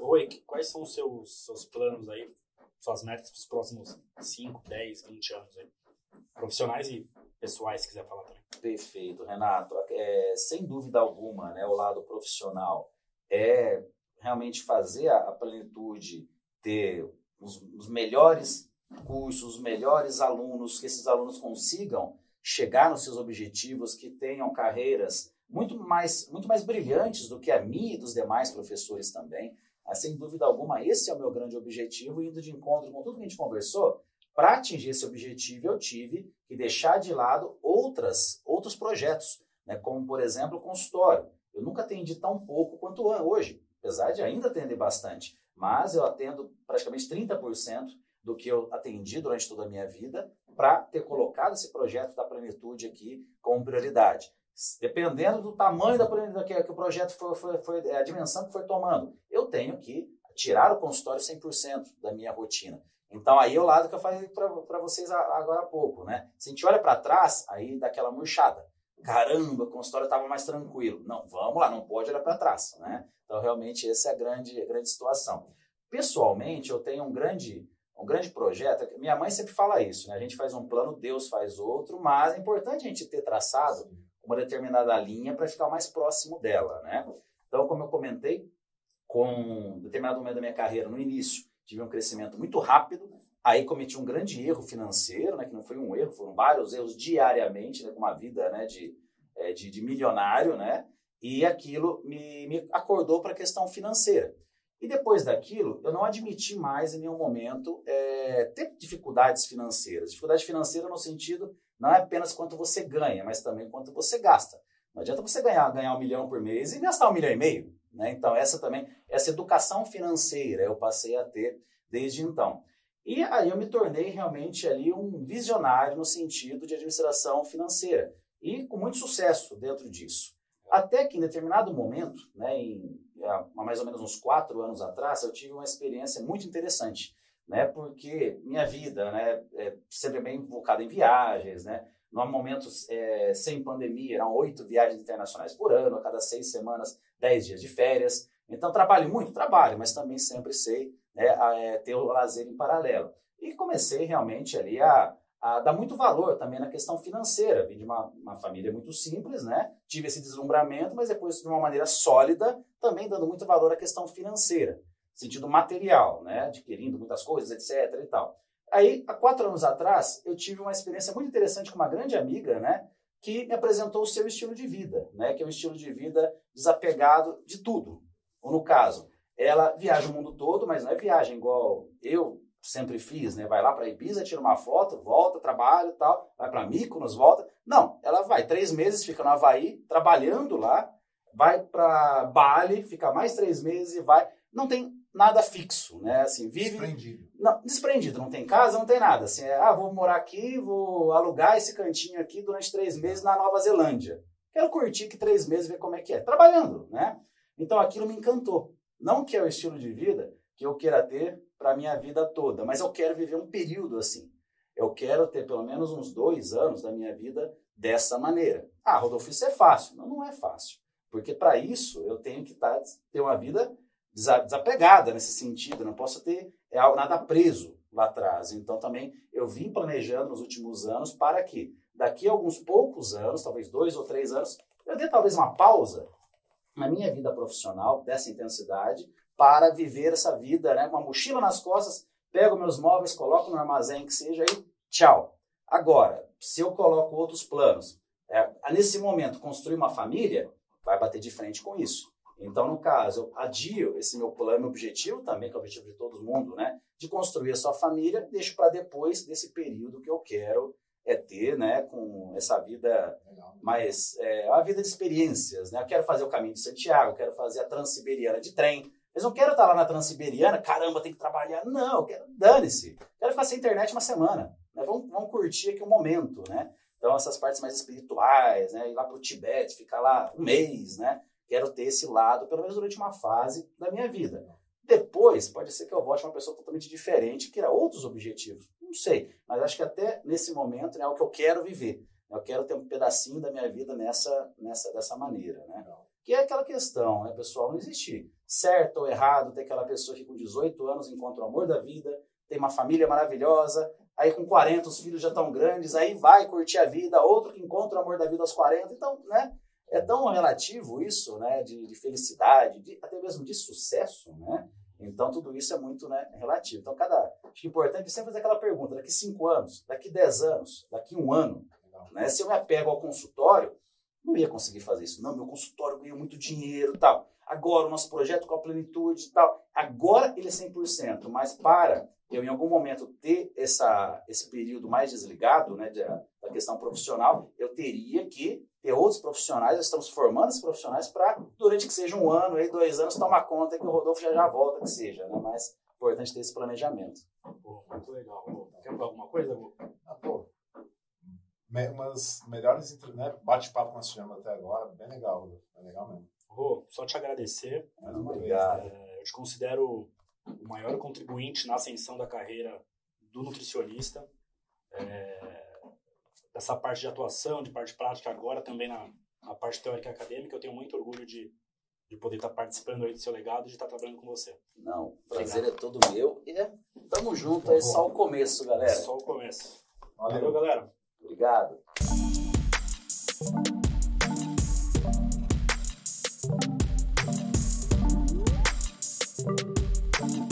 Oi, quais são os seus, seus planos aí, suas metas para os próximos 5, 10, 20 anos aí? Profissionais e pessoais, se quiser falar também. Perfeito, Renato. É, sem dúvida alguma, né, o lado profissional é realmente fazer a, plenitude ter os, os melhores cursos, os melhores alunos, que esses alunos consigam chegar nos seus objetivos, que tenham carreiras muito mais, muito mais brilhantes do que a minha e dos demais professores também. Sem dúvida alguma, esse é o meu grande objetivo, indo de encontro com tudo que a gente conversou. Para atingir esse objetivo, eu tive que deixar de lado outras, outros projetos, né? como, por exemplo, o consultório. Eu nunca atendi tão pouco quanto hoje apesar de ainda atender bastante, mas eu atendo praticamente 30% do que eu atendi durante toda a minha vida para ter colocado esse projeto da plenitude aqui como prioridade. Dependendo do tamanho da plenitude que, que o projeto foi, foi, foi, é, a dimensão que foi tomando, eu tenho que tirar o consultório 100% da minha rotina. Então, aí é o lado que eu falei para vocês agora há pouco, né? Se a gente olha para trás, aí dá aquela murchada. Caramba, o consultório estava mais tranquilo. Não, vamos lá, não pode olhar para trás, né? Então, realmente, essa é a grande, a grande situação. Pessoalmente, eu tenho um grande, um grande projeto. Minha mãe sempre fala isso, né? A gente faz um plano, Deus faz outro, mas é importante a gente ter traçado uma determinada linha para ficar mais próximo dela, né? Então, como eu comentei, com um determinado momento da minha carreira, no início, tive um crescimento muito rápido, aí cometi um grande erro financeiro, né, que não foi um erro, foram vários erros diariamente, né, com uma vida né, de, é, de, de milionário, né? E aquilo me, me acordou para a questão financeira. E depois daquilo, eu não admiti mais em nenhum momento é, ter dificuldades financeiras. Dificuldade financeira no sentido não é apenas quanto você ganha, mas também quanto você gasta. Não adianta você ganhar, ganhar um milhão por mês e gastar um milhão e meio. Né? Então, essa também, essa educação financeira eu passei a ter desde então. E aí eu me tornei realmente ali um visionário no sentido de administração financeira. E com muito sucesso dentro disso. Até que em determinado momento, né, em, há mais ou menos uns quatro anos atrás, eu tive uma experiência muito interessante, né, porque minha vida né, é sempre bem focada em viagens, né, no momento é, sem pandemia, eram oito viagens internacionais por ano, a cada seis semanas, dez dias de férias. Então, trabalho muito? Trabalho, mas também sempre sei né, a, é, ter o lazer em paralelo. E comecei realmente ali a, a dar muito valor também na questão financeira. Vim de uma, uma família muito simples, né? Tive esse deslumbramento, mas depois de uma maneira sólida, também dando muito valor à questão financeira, sentido material, né? Adquirindo muitas coisas, etc. e tal. Aí, há quatro anos atrás, eu tive uma experiência muito interessante com uma grande amiga, né? Que me apresentou o seu estilo de vida, né? Que é um estilo de vida desapegado de tudo. Ou no caso, ela viaja o mundo todo, mas não é viagem igual eu sempre fiz, né? Vai lá para Ibiza, tira uma foto, volta, trabalha e tal, vai para Mykonos, volta. Não, ela vai três meses, fica no Havaí, trabalhando lá, vai para Bali, fica mais três meses e vai. Não tem nada fixo, né? Assim, vive. Desprendido. Não, desprendido, não tem casa, não tem nada. Assim, é, ah, vou morar aqui, vou alugar esse cantinho aqui durante três meses na Nova Zelândia. Quero curtir que três meses, ver como é que é. Trabalhando, né? Então aquilo me encantou. Não que é o estilo de vida que eu queira ter para a minha vida toda, mas eu quero viver um período assim. Eu quero ter pelo menos uns dois anos da minha vida dessa maneira. Ah, Rodolfo, isso é fácil. Não, não é fácil. Porque para isso eu tenho que tá, ter uma vida desapegada nesse sentido, não posso ter é, nada preso lá atrás. Então também eu vim planejando nos últimos anos para que daqui a alguns poucos anos, talvez dois ou três anos, eu dê talvez uma pausa na minha vida profissional dessa intensidade para viver essa vida, né, com uma mochila nas costas, pego meus móveis, coloco no armazém que seja aí, tchau. Agora, se eu coloco outros planos, é, nesse momento construir uma família, vai bater de frente com isso. Então, no caso, eu adio esse meu plano, meu objetivo também, que é o objetivo de todo mundo, né? De construir a sua família, deixo para depois desse período que eu quero é ter, né? Com essa vida mais... É, uma vida de experiências, né? Eu quero fazer o caminho de Santiago, quero fazer a Transiberiana de trem. Mas não quero estar lá na Transiberiana, caramba, tem que trabalhar. Não, eu quero, dane-se. Quero ficar sem internet uma semana. Né? Vamos, vamos curtir aqui o um momento, né? Então, essas partes mais espirituais, né? Ir lá para o Tibete, ficar lá um mês, né? Quero ter esse lado, pelo menos durante uma fase da minha vida. Depois, pode ser que eu volte uma pessoa totalmente diferente, que era outros objetivos. Não sei, mas acho que até nesse momento né, é o que eu quero viver. Eu quero ter um pedacinho da minha vida nessa, nessa dessa maneira, né? Que é aquela questão, né, pessoal? Não existe certo ou errado ter aquela pessoa que com 18 anos encontra o amor da vida, tem uma família maravilhosa, aí com 40 os filhos já estão grandes, aí vai curtir a vida, outro que encontra o amor da vida aos 40. Então, né? é tão relativo isso, né, de, de felicidade, de, até mesmo de sucesso, né? Então tudo isso é muito né, relativo. Então cada, acho que é importante sempre fazer aquela pergunta: daqui cinco anos, daqui dez anos, daqui um ano, né? Se eu me apego ao consultório, não ia conseguir fazer isso. Não, meu consultório ganha muito dinheiro, tal. Agora o nosso projeto com a plenitude, tal. Agora ele é 100%, mas para eu em algum momento ter essa, esse período mais desligado, né, da questão profissional, eu teria que ter outros profissionais, nós estamos formando esses profissionais para, durante que seja um ano, aí, dois anos, tomar conta que o Rodolfo já, já volta, que seja, né? Mas é importante ter esse planejamento. Pô, muito legal. Quer falar alguma coisa, Gu? Ah, pô, umas melhores né, bate-papo que nós tivemos até agora, bem legal, bem legal mesmo. Vou só te agradecer. Mais uma Obrigado. vez. É, eu te considero o maior contribuinte na ascensão da carreira do nutricionista. É, dessa parte de atuação, de parte prática agora, também na, na parte teórica e acadêmica. Eu tenho muito orgulho de, de poder estar participando aí do seu legado e de estar trabalhando com você. Não, o prazer é todo meu. E é, tamo junto, é só o começo, galera. É só o começo. Valeu. Valeu galera. Obrigado.